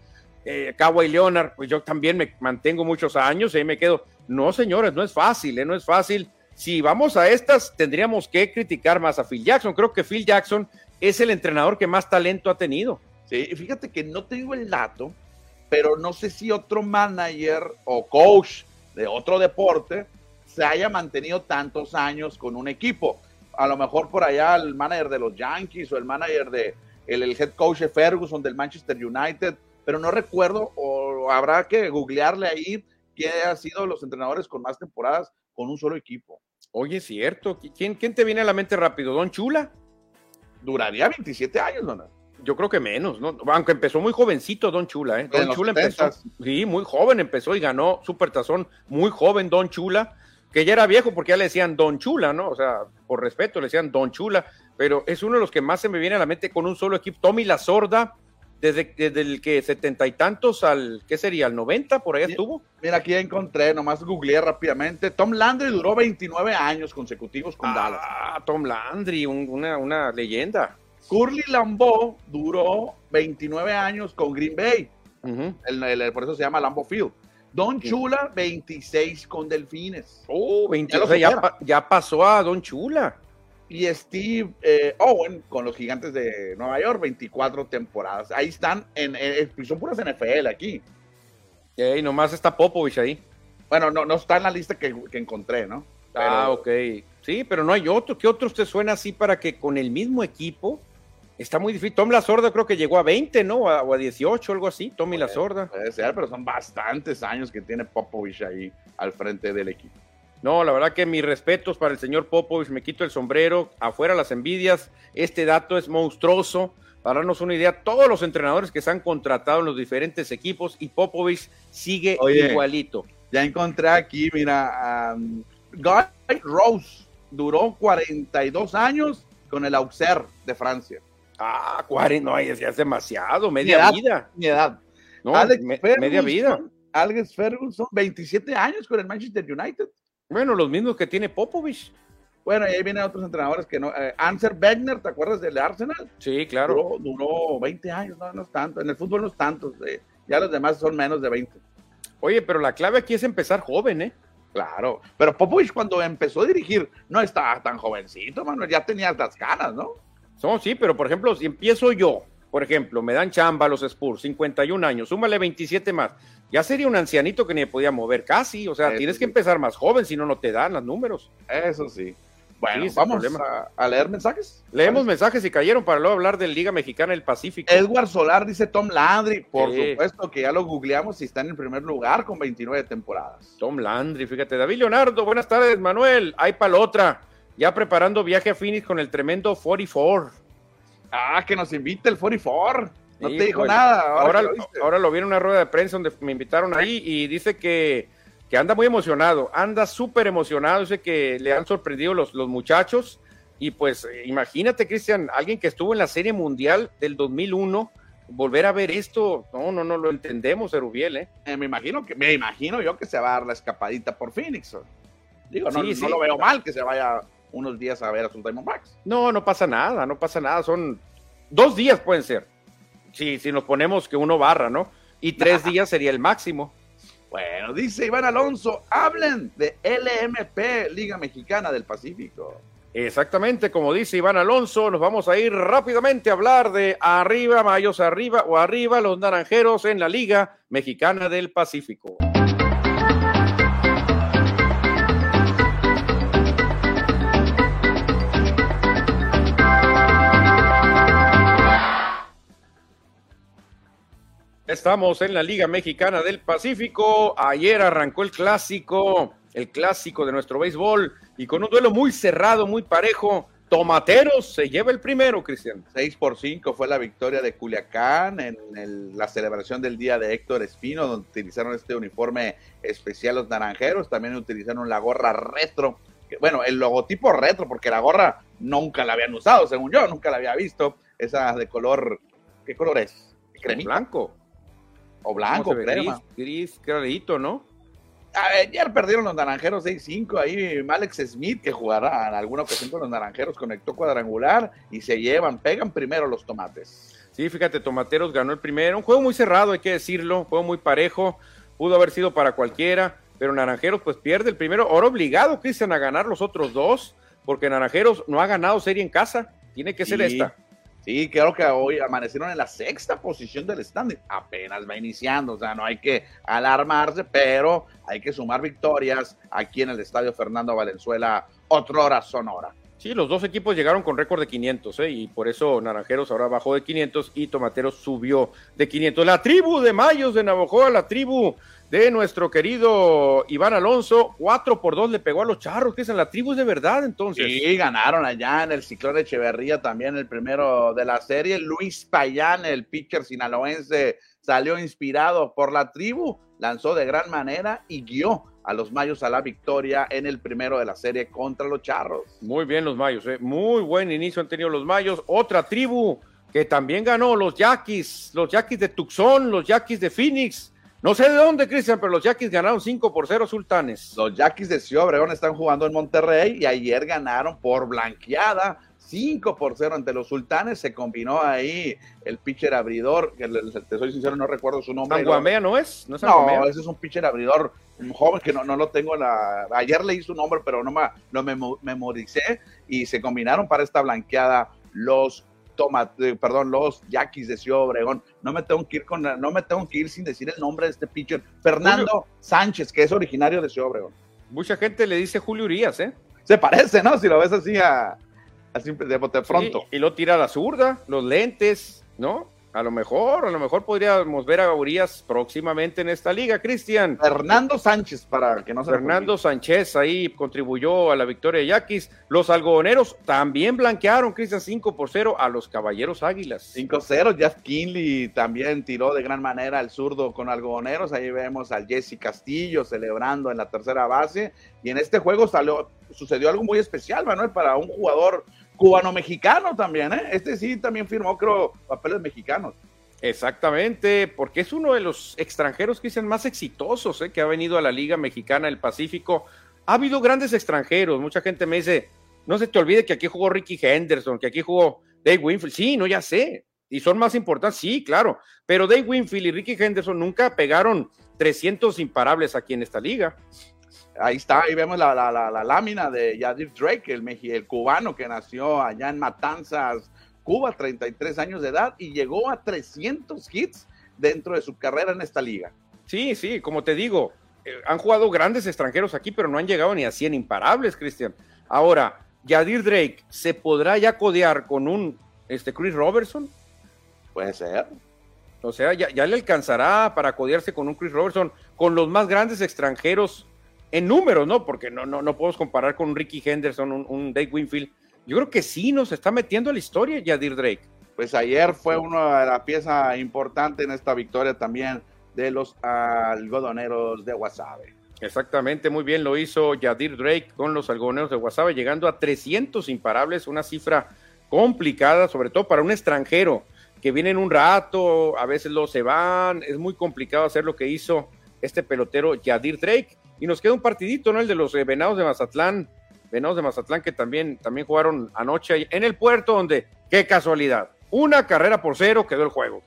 eh, Kawhi Leonard, pues yo también me mantengo muchos años y ahí me quedo. No, señores, no es fácil, ¿eh? no es fácil. Si vamos a estas, tendríamos que criticar más a Phil Jackson. Creo que Phil Jackson es el entrenador que más talento ha tenido. Sí, fíjate que no tengo el dato, pero no sé si otro manager o coach de otro deporte se haya mantenido tantos años con un equipo. A lo mejor por allá el manager de los Yankees o el manager de el, head coach de Ferguson del Manchester United, pero no recuerdo o habrá que googlearle ahí quién ha sido los entrenadores con más temporadas con un solo equipo. Oye, cierto. ¿Quién, quién te viene a la mente rápido? ¿Don Chula? Duraría 27 años, ¿no? Yo creo que menos, ¿no? Aunque empezó muy jovencito Don Chula, ¿eh? Don Chula empezó, sí, muy joven empezó y ganó Supertazón muy joven Don Chula, que ya era viejo porque ya le decían Don Chula, ¿no? O sea, por respeto le decían Don Chula, pero es uno de los que más se me viene a la mente con un solo equipo. Tommy La Sorda, desde, el que setenta y tantos al, ¿qué sería? ¿Al 90? ¿Por ahí estuvo? Mira, aquí encontré, nomás googleé rápidamente. Tom Landry duró 29 años consecutivos con Dallas. Ah, Tom Landry, una, una leyenda. Curly Lambeau duró 29 años con Green Bay. por eso se llama Lambeau Field. Don Chula, 26 con Delfines. Oh, 26, ya, pasó a Don Chula. Y Steve eh, Owen con los Gigantes de Nueva York, 24 temporadas. Ahí están, en, son puras NFL aquí. Y nomás está Popovich ahí. Bueno, no, no está en la lista que, encontré, ¿no? Ah, ok. Sí, pero no hay otro. ¿Qué otro te suena así para que con el mismo equipo Está muy difícil. Tom La Sorda creo que llegó a 20, ¿no? O a 18, algo así. Tommy La Sorda. Puede ser, pero son bastantes años que tiene Popovich ahí al frente del equipo. No, la verdad que mis respetos para el señor Popovich. Me quito el sombrero. Afuera las envidias. Este dato es monstruoso. Para darnos una idea, todos los entrenadores que se han contratado en los diferentes equipos y Popovich sigue igualito. Ya encontré aquí, mira, Guy Rose duró 42 años con el Auxerre de Francia. Ah, 40, no, ya es demasiado, media vida. Mi edad. No, Alex media vida. Alex Ferguson, 27 años con el Manchester United. Bueno, los mismos que tiene Popovich. Bueno, y ahí vienen otros entrenadores que no. Eh, Anser Wegner, ¿te acuerdas del Arsenal? Sí, claro. Duró, 20 años, no, no es tanto. En el fútbol no es tanto. Eh, ya los demás son menos de 20. Oye, pero la clave aquí es empezar joven, ¿eh? Claro. Pero Popovich cuando empezó a dirigir no estaba tan jovencito, Manuel. Ya tenía las caras, ¿no? No, sí, pero por ejemplo, si empiezo yo, por ejemplo, me dan chamba los Spurs, 51 años, súmale 27 más, ya sería un ancianito que ni podía mover casi, o sea, tienes que empezar más joven, si no, no te dan los números. Eso sí. Bueno, vamos a, leer mensajes. Leemos mensajes y cayeron para luego hablar de Liga Mexicana del Pacífico. Edward Solar dice Tom Landry, por supuesto que ya lo googleamos y está en el primer lugar con 29 temporadas. Tom Landry, fíjate. David Leonardo, buenas tardes, Manuel. Hay para otra ya preparando viaje a Phoenix con el tremendo 44. Ah, que nos invita el 44. No te dijo nada. Ahora, ahora, lo, vi en una rueda de prensa donde me invitaron ahí y dice que, que anda muy emocionado, anda súper emocionado, dice que le han sorprendido los, los muchachos. Y pues imagínate, Cristian, alguien que estuvo en la Serie Mundial del 2001, volver a ver esto, no, no, no lo entendemos, Erubiel, ¿eh? ¿eh? me imagino que, me imagino yo que se va a dar la escapadita por Phoenix. Digo, no, no lo veo mal que se vaya unos días a ver a sus Diamondbacks. No, no pasa nada, no pasa nada. Son dos días pueden ser. Si, si nos ponemos que uno barra, ¿no? Y tres días sería el máximo. Bueno, dice Iván Alonso, hablen de LMP, Liga Mexicana del Pacífico. Exactamente, como dice Iván Alonso, nos vamos a ir rápidamente a hablar de arriba, Mayos arriba o arriba, los naranjeros en la Liga Mexicana del Pacífico. Estamos en la Liga Mexicana del Pacífico. Ayer arrancó el clásico, el clásico de nuestro béisbol, y con un duelo muy cerrado, muy parejo. Tomateros se lleva el primero, Cristian. 6 por 5 fue la victoria de Culiacán en la celebración del día de Héctor Espino, donde utilizaron este uniforme especial los naranjeros. También utilizaron la gorra retro. bueno, el logotipo retro, porque la gorra nunca la habían usado, según yo, nunca la había visto. Esa de color, ¿qué color es? Blanco. O blanco, crema. Gris, gris, ¿no? Ayer perdieron los naranjeros 6-5. Ahí Malex Smith, que jugará en alguna ocasión con los naranjeros, conectó cuadrangular y se llevan, pegan primero los tomates. Sí, fíjate, Tomateros ganó el primero. Un juego muy cerrado, hay que decirlo. Juego muy parejo. Pudo haber sido para cualquiera, pero Naranjeros pues pierde el primero. Ahora obligado, Cristian, a ganar los otros dos, porque Naranjeros no ha ganado serie en casa. Tiene que ser esta. Sí, creo que hoy amanecieron en la sexta posición del standing. Apenas va iniciando, o sea, no hay que alarmarse, pero hay que sumar victorias aquí en el estadio Fernando Valenzuela, otra hora Sonora. Sí, los dos equipos llegaron con récord de 500, ¿eh? y por eso Naranjeros ahora bajó de 500 y Tomateros subió de 500. La tribu de Mayos de Navojoa, la tribu de nuestro querido Iván Alonso. 4 por 2 le pegó a los charros, que es en la tribu de verdad entonces. Sí, ganaron allá en el ciclón de Echeverría también el primero de la serie. Luis Payán, el pitcher sinaloense, salió inspirado por la tribu, lanzó de gran manera y guió a los Mayos a la victoria en el primero de la serie contra los Charros. Muy bien los Mayos, ¿eh? muy buen inicio han tenido los Mayos. Otra tribu que también ganó, los Yaquis, los Yaquis de Tucson, los Yaquis de Phoenix no sé de dónde, Cristian, pero los Yaquis ganaron 5 por 0 Sultanes. Los Yaquis de Ciudad Obregón están jugando en Monterrey y ayer ganaron por blanqueada 5 por 0 ante los Sultanes. Se combinó ahí el pitcher abridor, que te soy sincero, no recuerdo su nombre. ¿Sanguamea no es? No, no ese es un pitcher abridor un joven que no, no lo tengo. La, ayer leí su nombre, pero no me, lo memoricé y se combinaron para esta blanqueada los toma, eh, perdón, los Yaquis de Ciudad Obregón. No me tengo que ir con, no me tengo que ir sin decir el nombre de este pitcher, Fernando Sánchez, que es originario de Ciudad Obregón. Mucha gente le dice Julio Urias, ¿eh? Se parece, ¿no? Si lo ves así a, así de, de pronto. y lo tira a la zurda, los lentes, ¿no? A lo mejor, a lo mejor podríamos ver a Urias próximamente en esta liga, Cristian. Fernando Sánchez, para que no se Fernando Sánchez ahí contribuyó a la victoria de Yaquis. Los algodoneros también blanquearon, Cristian, 5 por 0 a los Caballeros Águilas. 5-0, Jeff Kinley también tiró de gran manera al zurdo con algodoneros. Ahí vemos al Jesse Castillo celebrando en la tercera base. Y en este juego salió, sucedió algo muy especial, Manuel, para un jugador cubano-mexicano también, ¿eh? Este sí también firmó, creo, papeles mexicanos. Exactamente, porque es uno de los extranjeros que dicen más exitosos ¿eh? que ha venido a la Liga Mexicana del Pacífico. Ha habido grandes extranjeros, mucha gente me dice, no se te olvide que aquí jugó Ricky Henderson, que aquí jugó Dave Winfield. Sí, no, ya sé, y son más importantes, sí, claro, pero Dave Winfield y Ricky Henderson nunca pegaron 300 imparables aquí en esta liga. Ahí está, ahí vemos la, la, lámina de Yadir Drake, el, el cubano que nació allá en Matanzas, Cuba, 33 años de edad y llegó a 300 hits dentro de su carrera en esta liga. Sí, sí, como te digo, eh, han jugado grandes extranjeros aquí, pero no han llegado ni a 100 imparables, Cristian. Ahora, Yadir Drake, ¿se podrá ya codear con un este, Chris Robertson? Puede ser. O sea, ya, ya le alcanzará para codearse con un Chris Robertson, con los más grandes extranjeros en números, ¿no? Porque no, no, no podemos comparar con un Ricky Henderson, un, Dave Winfield. Yo creo que sí nos está metiendo a la historia Yadir Drake. Pues ayer fue una de las piezas importantes en esta victoria también de los algodoneros de Guasave. Exactamente, muy bien lo hizo Yadir Drake con los algodoneros de Guasave, llegando a 300 imparables, una cifra complicada, sobre todo para un extranjero que viene en un rato, a veces lo se van, es muy complicado hacer lo que hizo este pelotero Yadir Drake. Y nos queda un partidito, ¿no? El de los eh, Venados de Mazatlán. Venados de Mazatlán que también, también jugaron anoche en el puerto, donde, qué casualidad, una carrera por cero quedó el juego.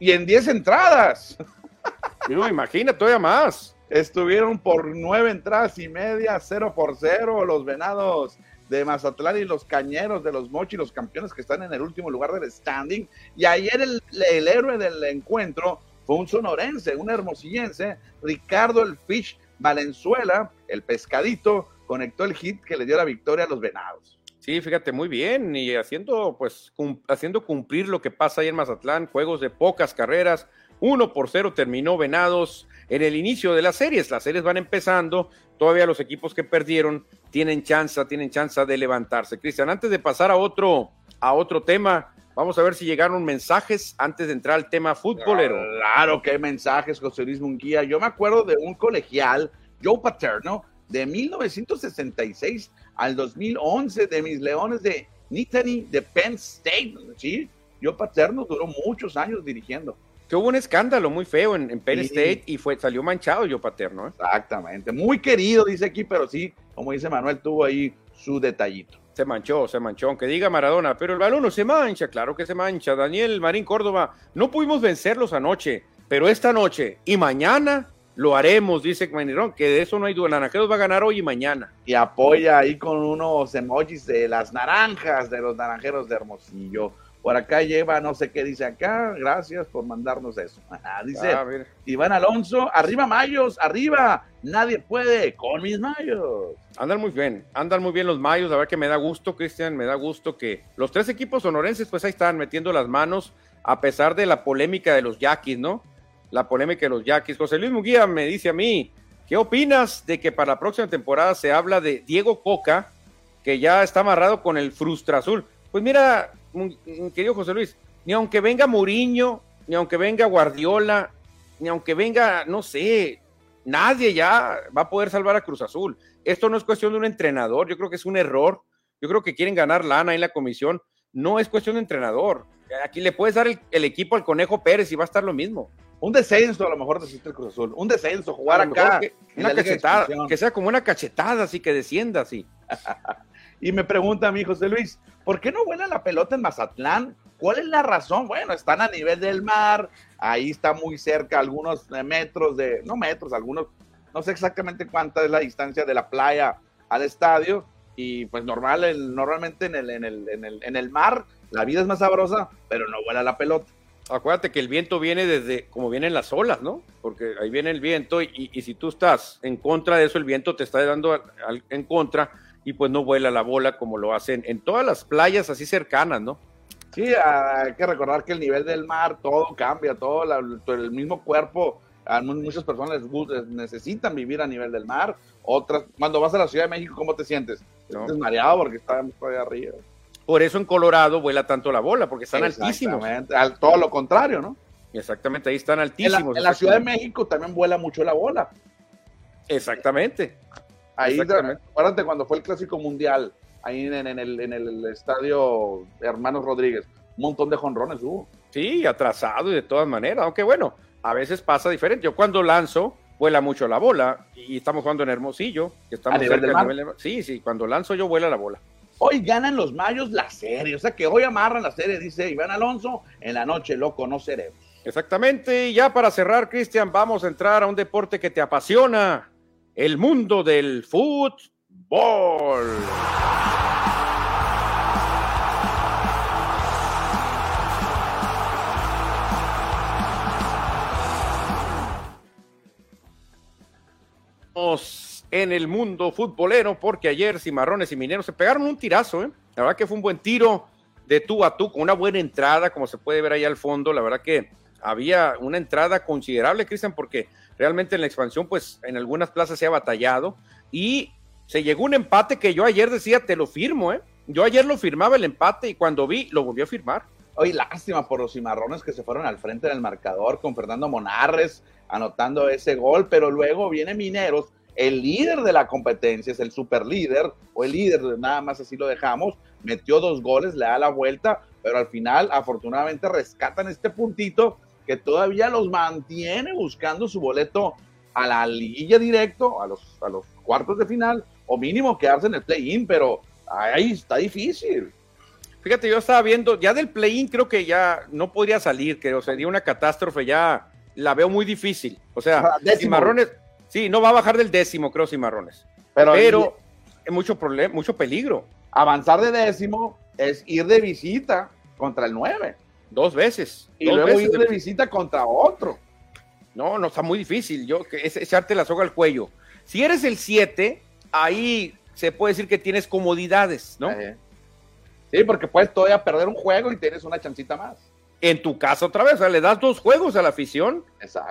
Y en 10 entradas. no, imagina, todavía más. Estuvieron por nueve entradas y media, cero por cero, los Venados de Mazatlán y los Cañeros de los Mochi, los campeones que están en el último lugar del standing. Y ayer el, el héroe del encuentro fue un sonorense, un hermosillense, Ricardo el Fish Valenzuela, el pescadito, conectó el hit que le dio la victoria a los Venados. Sí, fíjate, muy bien, y haciendo, pues, haciendo cumplir lo que pasa ahí en Mazatlán, juegos de pocas carreras, 1 por 0 terminó Venados en el inicio de las series. Las series van empezando, todavía los equipos que perdieron tienen chance, tienen chance de levantarse. Cristian, antes de pasar a otro, a otro tema, vamos a ver si llegaron mensajes antes de entrar al tema futbolero. Claro que hay mensajes, José Luis Munguía. Yo me acuerdo de un colegial, Joe Paterno, de 1966 al 2011, de mis Leones de Nittany, de Penn State. Sí, Joe Paterno duró muchos años dirigiendo que hubo un escándalo muy feo en, Penn State y fue, salió manchado yo paterno. ¿eh? Exactamente, muy querido, dice aquí, pero sí, como dice Manuel, tuvo ahí su detallito. Se manchó, se manchó, aunque diga Maradona, pero el balón no se mancha, claro que se mancha. Daniel Marín Córdoba, no pudimos vencerlos anoche, pero esta noche y mañana lo haremos, dice Manirón, que de eso no hay duda. Naranjeros va a ganar hoy y mañana. Y apoya ahí con unos emojis de las naranjas de los naranjeros de Hermosillo. Por acá lleva, no sé qué dice acá. Gracias por mandarnos eso. dice ah, Iván Alonso, arriba Mayos, arriba. Nadie puede con mis Mayos. Andan muy bien, andan muy bien los Mayos. A ver que me da gusto, Cristian, me da gusto que los tres equipos sonorenses, pues ahí están metiendo las manos, a pesar de la polémica de los Yaquis, ¿no? La polémica de los Yaquis. José Luis Muguía me dice a mí, ¿qué opinas de que para la próxima temporada se habla de Diego Coca, que ya está amarrado con el Frustra Azul? Pues mira, querido José Luis, ni aunque venga Muriño, ni aunque venga Guardiola, ni aunque venga, no sé, nadie ya va a poder salvar a Cruz Azul. Esto no es cuestión de un entrenador, yo creo que es un error. Yo creo que quieren ganar lana en la comisión. No es cuestión de entrenador. Aquí le puedes dar el, equipo al Conejo Pérez y va a estar lo mismo. Un descenso a lo mejor necesita el Cruz Azul. Un descenso, jugar acá. una cachetada, que sea como una cachetada, así que descienda así. y me pregunta a mí, José Luis, ¿Por qué no vuela la pelota en Mazatlán? ¿Cuál es la razón? Bueno, están a nivel del mar, ahí está muy cerca, algunos eh, metros de, no metros, algunos, no sé exactamente cuánta es la distancia de la playa al estadio, y pues normal, normalmente en el, en, el, en, el, en el mar la vida es más sabrosa, pero no vuela la pelota. Acuérdate que el viento viene desde, como vienen las olas, ¿no? Porque ahí viene el viento y, si tú estás en contra de eso, el viento te está dando en contra y pues no vuela la bola como lo hacen en todas las playas así cercanas, ¿no? Sí, hay que recordar que el nivel del mar, todo cambia, todo el mismo cuerpo, muchas personas necesitan vivir a nivel del mar, otras, cuando vas a la Ciudad de México, ¿cómo te sientes? Te sientes mareado porque está allá arriba. Por eso en Colorado vuela tanto la bola, porque están altísimos. Al, todo lo contrario, ¿no? Exactamente, ahí están altísimos. En la, Ciudad de México también vuela mucho la bola. Exactamente. Ahí, acuérdate cuando fue el Clásico Mundial, ahí en, el, en el estadio Hermanos Rodríguez, un montón de jonrones hubo. Sí, atrasado y de todas maneras, aunque bueno, a veces pasa diferente. Yo cuando lanzo, vuela mucho la bola y estamos jugando en Hermosillo, que estamos cerca del Sí, sí, cuando lanzo yo vuela la bola. Hoy ganan los Mayos la serie, o sea que hoy amarran la serie, dice Iván Alonso, en la noche lo conoceremos. Exactamente, y ya para cerrar, Cristian, vamos a entrar a un deporte que te apasiona, el mundo del fútbol. en el mundo futbolero porque ayer Cimarrones y Mineros se pegaron un tirazo, ¿eh? La verdad que fue un buen tiro de tú a tú con una buena entrada, como se puede ver ahí al fondo. La verdad que había una entrada considerable, Cristian, porque realmente en la expansión, pues en algunas plazas se ha batallado y se llegó un empate que yo ayer decía, te lo firmo, ¿eh? Yo ayer lo firmaba el empate y cuando vi, lo volví a firmar. Hoy lástima por los cimarrones que se fueron al frente del marcador con Fernando Monarres anotando ese gol, pero luego viene Mineros, el líder de la competencia, es el super líder, o el líder, nada más así lo dejamos, metió dos goles, le da la vuelta, pero al final afortunadamente rescatan este puntito que todavía los mantiene buscando su boleto a la liguilla directo, a los, a los cuartos de final, o mínimo quedarse en el play-in, pero ahí está difícil. Fíjate, yo estaba viendo, ya del play-in creo que ya no podría salir, que sería una catástrofe, ya la veo muy difícil. O sea, Cimarrones, sí, no va a bajar del décimo, creo, Cimarrones. Pero, pero es mucho problema, mucho peligro. Avanzar de décimo es ir de visita contra el 9. Dos veces. Y luego ir de visita contra otro. No, no, está muy difícil. Yo, es echarte la soga al cuello. Si eres el 7, ahí se puede decir que tienes comodidades, ¿no? Sí, porque puedes todavía perder un juego y tienes una chancita más. en tu casa otra vez. O sea, le das dos juegos a la afición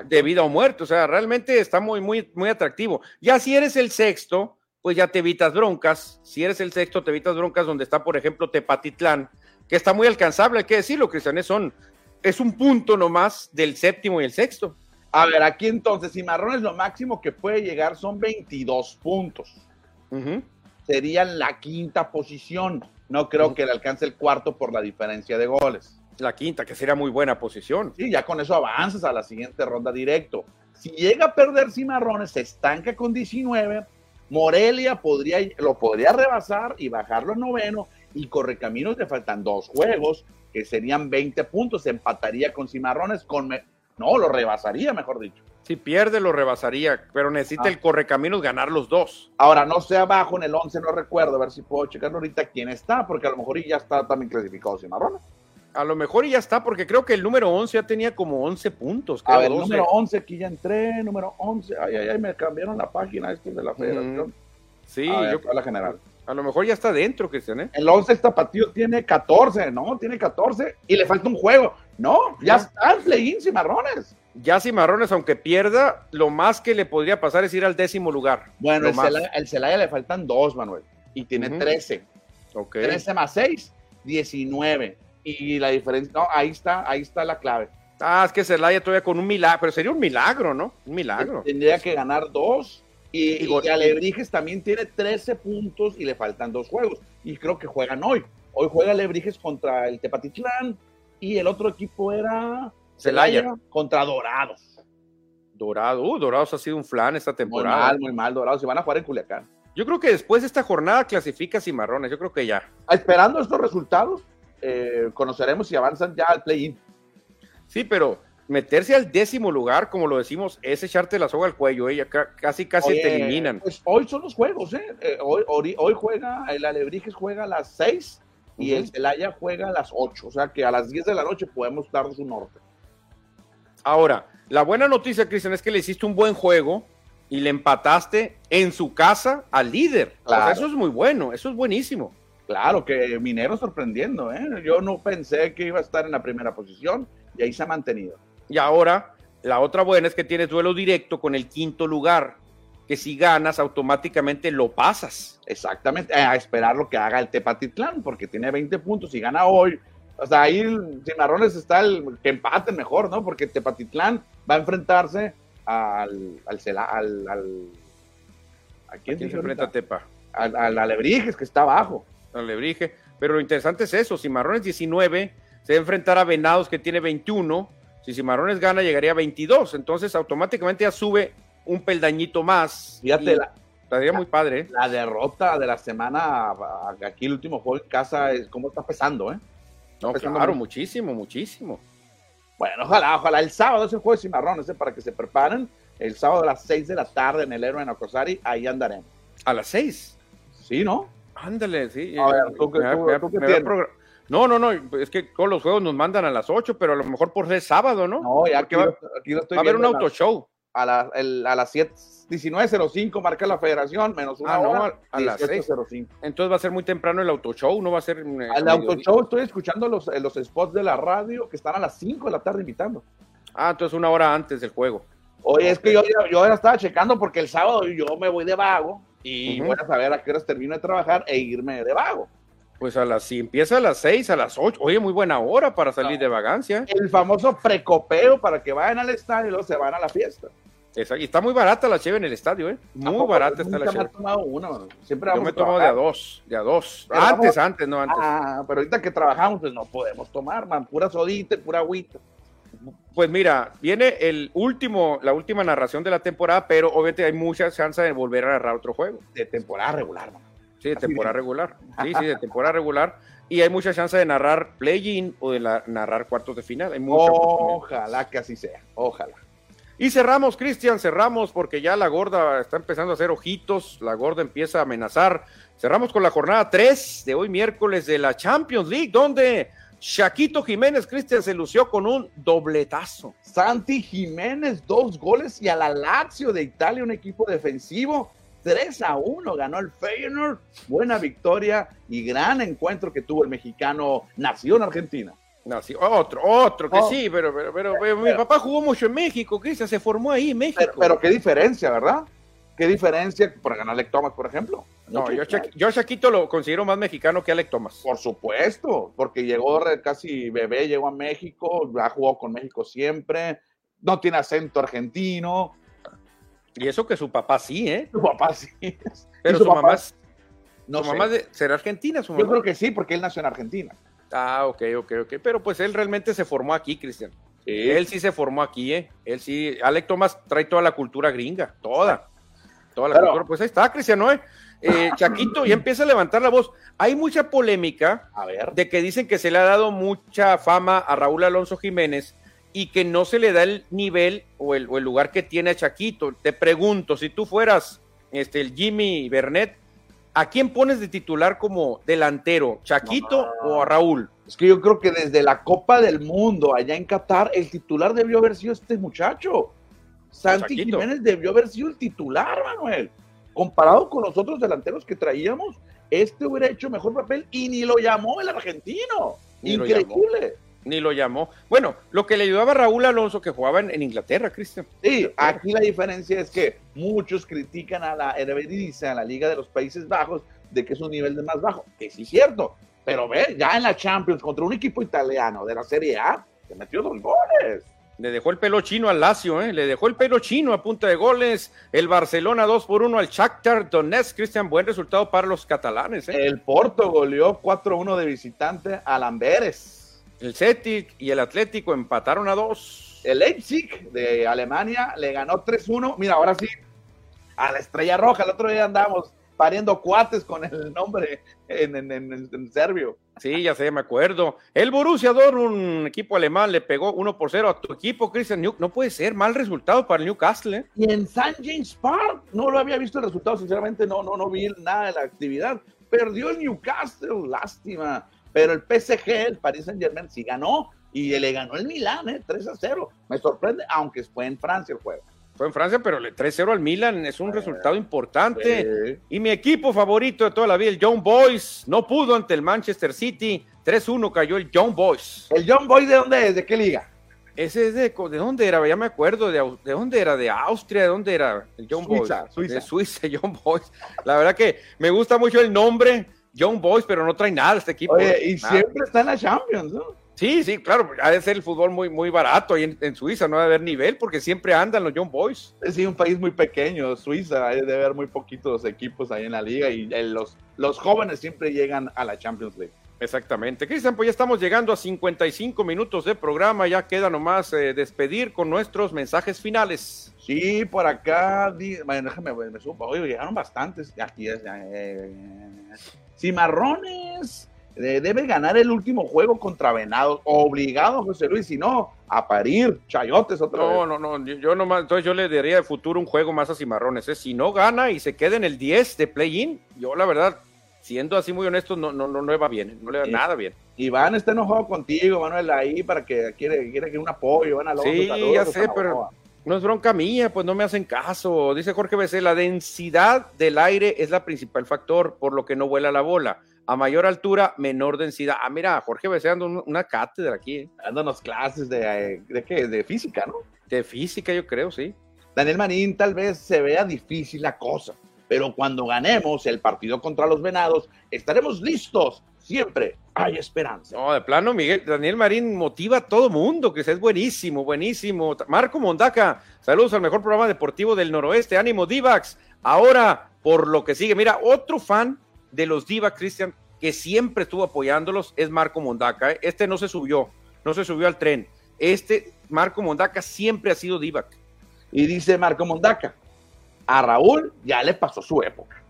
de vida o muerte. O sea, realmente está muy, muy, muy atractivo. Ya si eres el sexto, pues ya te evitas broncas. Si eres el sexto, te evitas broncas donde está, por ejemplo, Tepatitlán, que está muy alcanzable, hay que decirlo, Cristianes, son, es un punto nomás del séptimo y el sexto. A ver, aquí entonces, Cimarrones lo máximo que puede llegar son 22 puntos. Sería la quinta posición. No creo que le alcance el cuarto por la diferencia de goles. La quinta, que sería muy buena posición. Sí, ya con eso avanzas a la siguiente ronda directo. Si llega a perder Cimarrones, se estanca con 19, Morelia podría, lo podría rebasar y bajarlo a noveno, y Correcaminos le faltan dos juegos, que serían 20 puntos, se empataría con Cimarrones, con no, lo rebasaría, mejor dicho. Si pierde, lo rebasaría, pero necesita ah. el Correcaminos ganar los dos. Ahora, no sé abajo en el 11, no recuerdo, a ver si puedo checarlo ahorita quién está, porque a lo mejor ya está también clasificado Cimarrones. A lo mejor ya está, porque creo que el número 11 ya tenía como 11 puntos. A ver, el número 11, aquí ya entré, número 11. Ay, ay, ay, me cambiaron la página esto de la federación. Sí, yo yo la general. A lo mejor ya está dentro, Cristian. ¿eh? El 11 Tapatío tiene 14, ¿no? Tiene 14 y le falta un juego. No, ya está el play-in Cimarrones. Ya Cimarrones, aunque pierda, lo más que le podría pasar es ir al décimo lugar. Bueno, el Celaya, le faltan dos, Manuel, y tiene 13. Okay. 13 más 6, 19 y la diferencia, no, ahí está, ahí está la clave. Ah, es que Celaya todavía con un milagro, pero sería un milagro, ¿no? Un milagro. Tendría que ganar dos. Y, y, Alebrijes también tiene 13 puntos y le faltan dos juegos. Y creo que juegan hoy. Hoy juega Alebrijes contra el Tepatitlán y el otro equipo era Celaya contra Dorados. Dorado, uh, Dorados ha sido un flan esta temporada. Muy mal, muy mal, Dorados. Se van a jugar en Culiacán. Yo creo que después de esta jornada clasifica Cimarrones, yo creo que ya. Esperando estos resultados, eh, conoceremos si avanzan ya al play-in. Sí, pero meterse al décimo lugar, como lo decimos, es echarte la soga al cuello, ella ¿eh? casi casi te eliminan. Pues hoy son los juegos, ¿eh? eh hoy, hoy, juega, el Alebrijes juega a las 6 y el Celaya juega a las 8, o sea que a las 10 de la noche podemos darnos un norte. Ahora, la buena noticia, Cristian, es que le hiciste un buen juego y le empataste en su casa al líder. eso es muy bueno, eso es buenísimo. Claro que Minero sorprendiendo, ¿eh? Yo no pensé que iba a estar en la primera posición y ahí se ha mantenido. Y ahora, la otra buena es que tienes duelo directo con el quinto lugar, que si ganas automáticamente lo pasas. Exactamente, a esperar lo que haga el Tepatitlán, porque tiene 20 puntos y gana hoy. O sea, ahí Cimarrones está el que empate mejor, ¿no? Porque Tepatitlán va a enfrentarse al. al, al, al ¿A quién, se enfrenta Tepa? Al, al Alebrijes, que está abajo. Alebrije. Pero lo interesante es eso, Cimarrones 19 se va a enfrentar a Venados que tiene 21, si Cimarrones gana llegaría a 22, entonces automáticamente ya sube un peldañito más. Fíjate, la, estaría muy padre. ¿eh? La derrota de la semana, aquí el último juego en casa, es cómo está pesando, ¿eh? no, claro, muchísimo, muchísimo. Bueno, ojalá, ojalá. El sábado es el juego de Cimarrones, ¿eh? para que se preparen. El sábado a las 6 de la tarde en el Héroe en Ocosari, ahí andaremos. ¿A las 6? Sí, ¿no? Ándale, sí. A ver, ¿tú, no, no, no, es que todos los juegos nos mandan a las 8, pero a lo mejor por ser sábado, ¿no? No, ya aquí, va, aquí lo estoy a ver un auto show. A, la, a las 7, 19.05 marca la federación, menos una ah, hora, a, las 6.05. Entonces va a ser muy temprano el auto show, no va a ser... Eh, Al auto show estoy escuchando los, eh, los spots de la radio que están a las 5 de la tarde invitando. Ah, entonces una hora antes del juego. Oye, es que yo, yo, yo estaba checando porque el sábado yo me voy de vago y voy a saber a qué horas termino de trabajar e irme de vago. Pues a las, si empieza a las 6, a las 8, oye, muy buena hora para salir de vagancia. El famoso precopeo para que vayan al estadio y luego se van a la fiesta. y está muy barata la cheve en el estadio, ¿eh? Muy barata está la cheve. Me he tomado. Siempre Yo me he tomado de a dos, de a dos. antes, antes, no antes. Ah, pero ahorita que trabajamos, pues no podemos tomar, man. Pura sodita, pura agüita. Pues mira, viene el último, la última narración de la temporada, pero obviamente hay mucha chance de volver a narrar otro juego. De temporada regular, man. Sí, de temporada regular. Sí, sí, de temporada regular. Y hay mucha chance de narrar play-in o de narrar cuartos de final. Hay ojalá que así sea. Ojalá. Y cerramos, Cristian, cerramos porque ya la gorda está empezando a hacer ojitos. La gorda empieza a amenazar. Cerramos con la jornada 3 de hoy miércoles de la Champions League, donde Shaquito Jiménez, Cristian, se lució con un dobletazo. Santi Jiménez, dos goles y a la Lazio de Italia, un equipo defensivo. 3 a 1 ganó el Feyenoord. Buena victoria y gran encuentro que tuvo el mexicano nació en Argentina. No, sí, otro, otro, que oh. sí, pero, pero, pero, mi papá jugó mucho en México, Cristian, se formó ahí en México. Pero, qué diferencia, ¿verdad? ¿Qué diferencia por ganar Alec Thomas, por ejemplo? No, yo, yo Shaquito lo considero más mexicano que Alec Thomas. Por supuesto, porque llegó casi bebé, llegó a México, ha jugado con México siempre, no tiene acento argentino. Y eso que su papá sí, ¿eh? Su papá sí. Pero su, mamá, no su mamá será argentina, su mamá. Yo creo que sí, porque él nació en Argentina. Ah, ok, ok, ok. Pero pues él realmente se formó aquí, Cristian. Él sí se formó aquí, ¿eh? Él sí. Alec Thomas trae toda la cultura gringa, toda. Toda la cultura. Pues ahí está, Cristian Noé. Eh, Chaquito ya empieza a levantar la voz. Hay mucha polémica de que dicen que se le ha dado mucha fama a Raúl Alonso Jiménez y que no se le da el nivel o el, lugar que tiene a Chaquito. Te pregunto, si tú fueras este, el Jimmy Bernet, ¿a quién pones de titular como delantero? ¿Chaquito o a Raúl? Es que yo creo que desde la Copa del Mundo allá en Qatar, el titular debió haber sido este muchacho. Santi Jiménez debió haber sido el titular, Manuel. Comparado con los otros delanteros que traíamos, este hubiera hecho mejor papel y ni lo llamó el argentino. Increíble ni lo llamó. Bueno, lo que le ayudaba a Raúl Alonso, que jugaba en, Inglaterra, Cristian. Sí, aquí la diferencia es que muchos critican a la Eredivisie, a la Liga de los Países Bajos, de que es un nivel de más bajo, que sí es cierto, pero ve, ya en la Champions contra un equipo italiano de la Serie A, se metió dos goles. Le dejó el pelo chino al Lazio, ¿eh? le dejó el pelo chino a punta de goles. El Barcelona 2 por 1 al Shakhtar Donetsk. Cristian, buen resultado para los catalanes. ¿eh? El Porto goleó 4-1 de visitante al Amberes. El Celtic y el Atlético empataron a dos. El Leipzig de Alemania le ganó 3-1. Mira, ahora sí, a la Estrella Roja. El otro día andamos pariendo cuates con el nombre en, serbio. Sí, ya sé, me acuerdo. El Borussia Dortmund, un equipo alemán, le pegó 1 por 0 a tu equipo, Christian No puede ser mal resultado para el Newcastle. ¿eh? Y en St. James Park, no lo había visto el resultado, sinceramente, no, no, no vi nada de la actividad. Perdió el Newcastle, lástima. Pero el PSG, el Paris Saint Germain, sí ganó y le ganó el Milan, ¿eh? 3 a 0. Me sorprende, aunque fue en Francia el juego. Fue en Francia, pero el 3-0 al Milan es un eh, resultado importante. Y mi equipo favorito de toda la vida, el Young Boys, no pudo ante el Manchester City. 3-1 cayó el Young Boys. ¿El Young Boys de dónde es? ¿De qué liga? Ese es de, ¿de dónde era? Ya me acuerdo, de, de dónde era, de Austria, ¿de dónde era? El Young Suiza, Boys. Suiza. De Suiza, Young Boys. La verdad que me gusta mucho el nombre Young Boys, pero no trae nada este equipo. y siempre está en la Champions, ¿no? Sí, sí, claro, ha de ser el fútbol muy, muy barato ahí en, Suiza, no debe haber nivel porque siempre andan los Young Boys. Sí, un país muy pequeño, Suiza, debe haber muy poquitos equipos ahí en la liga y los, los jóvenes siempre llegan a la Champions League. Exactamente. Cristian, pues ya estamos llegando a 55 minutos de programa, ya queda nomás eh, despedir con nuestros mensajes finales. Sí, por acá, bueno, déjame, me supo, oye, llegaron bastantes, aquí es, eh, Cimarrones eh, debe ganar el último juego contra Venados, obligado José Luis, si no, a parir chayotes otra vez. No, no, no, yo nomás, entonces yo le daría de futuro un juego más a Cimarrones, ¿eh? si no gana y se queda en el 10 de play-in, yo la verdad, siendo así muy honesto, no, no, no, le va bien, no le va nada bien. Iván está enojado contigo, Manuel, ahí para que quiere, quiere que un apoyo, van a Sí, ya sé, pero no es bronca mía, pues no me hacen caso. Dice Jorge BC, la densidad del aire es la principal factor, por lo que no vuela la bola. A mayor altura, menor densidad. Ah, mira, Jorge BC dando una cátedra aquí. ¿eh? Dándonos clases de, de qué, de física, ¿no? De física, yo creo, sí. Daniel Marín, tal vez se vea difícil la cosa, pero cuando ganemos el partido contra los Venados, estaremos listos siempre hay esperanza. No, de plano, Miguel, Daniel Marín motiva a todo mundo, que es buenísimo, buenísimo. Marco Mondaca, saludos al mejor programa deportivo del noroeste, ánimo Divax. Ahora, por lo que sigue, mira, otro fan de los Divax, Cristian, que siempre estuvo apoyándolos, es Marco Mondaca. ¿eh? Este no se subió, no se subió al tren. Este, Marco Mondaca, siempre ha sido Divac. Y dice Marco Mondaca, a Raúl ya le pasó su época.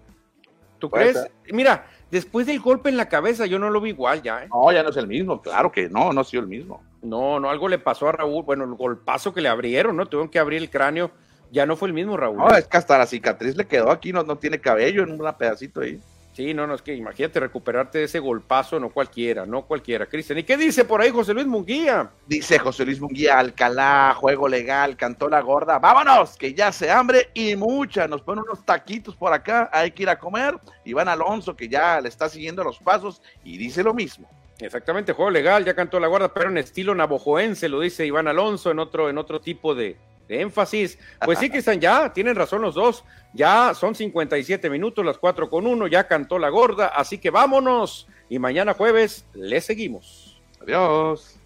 ¿Tú crees? Mira, después del golpe en la cabeza, yo no lo vi igual ya. ¿eh? No, ya no es el mismo, claro que no, no ha sido el mismo. No, no, algo le pasó a Raúl. Bueno, el golpazo que le abrieron, ¿no? Tuvieron que abrir el cráneo. Ya no fue el mismo Raúl. No, es que hasta la cicatriz le quedó aquí, no, no tiene cabello en un pedacito ahí. Sí, no, no, es que imagínate recuperarte de ese golpazo, no cualquiera, no cualquiera, Cristian. ¿Y qué dice por ahí José Luis Munguía? Dice José Luis Munguía, Alcalá, juego legal, cantó la gorda, vámonos, que ya se hambre y mucha, nos ponen unos taquitos por acá, hay que ir a comer. Iván Alonso, que ya le está siguiendo los pasos y dice lo mismo. Exactamente, juego legal, ya cantó la guarda, pero en estilo navojoense, lo dice Iván Alonso, en otro, en otro tipo de, énfasis. Pues sí, están ya, tienen razón los dos, ya son 57 minutos, las 4 con 1, ya cantó la gorda, así que vámonos y mañana jueves le seguimos. Adiós.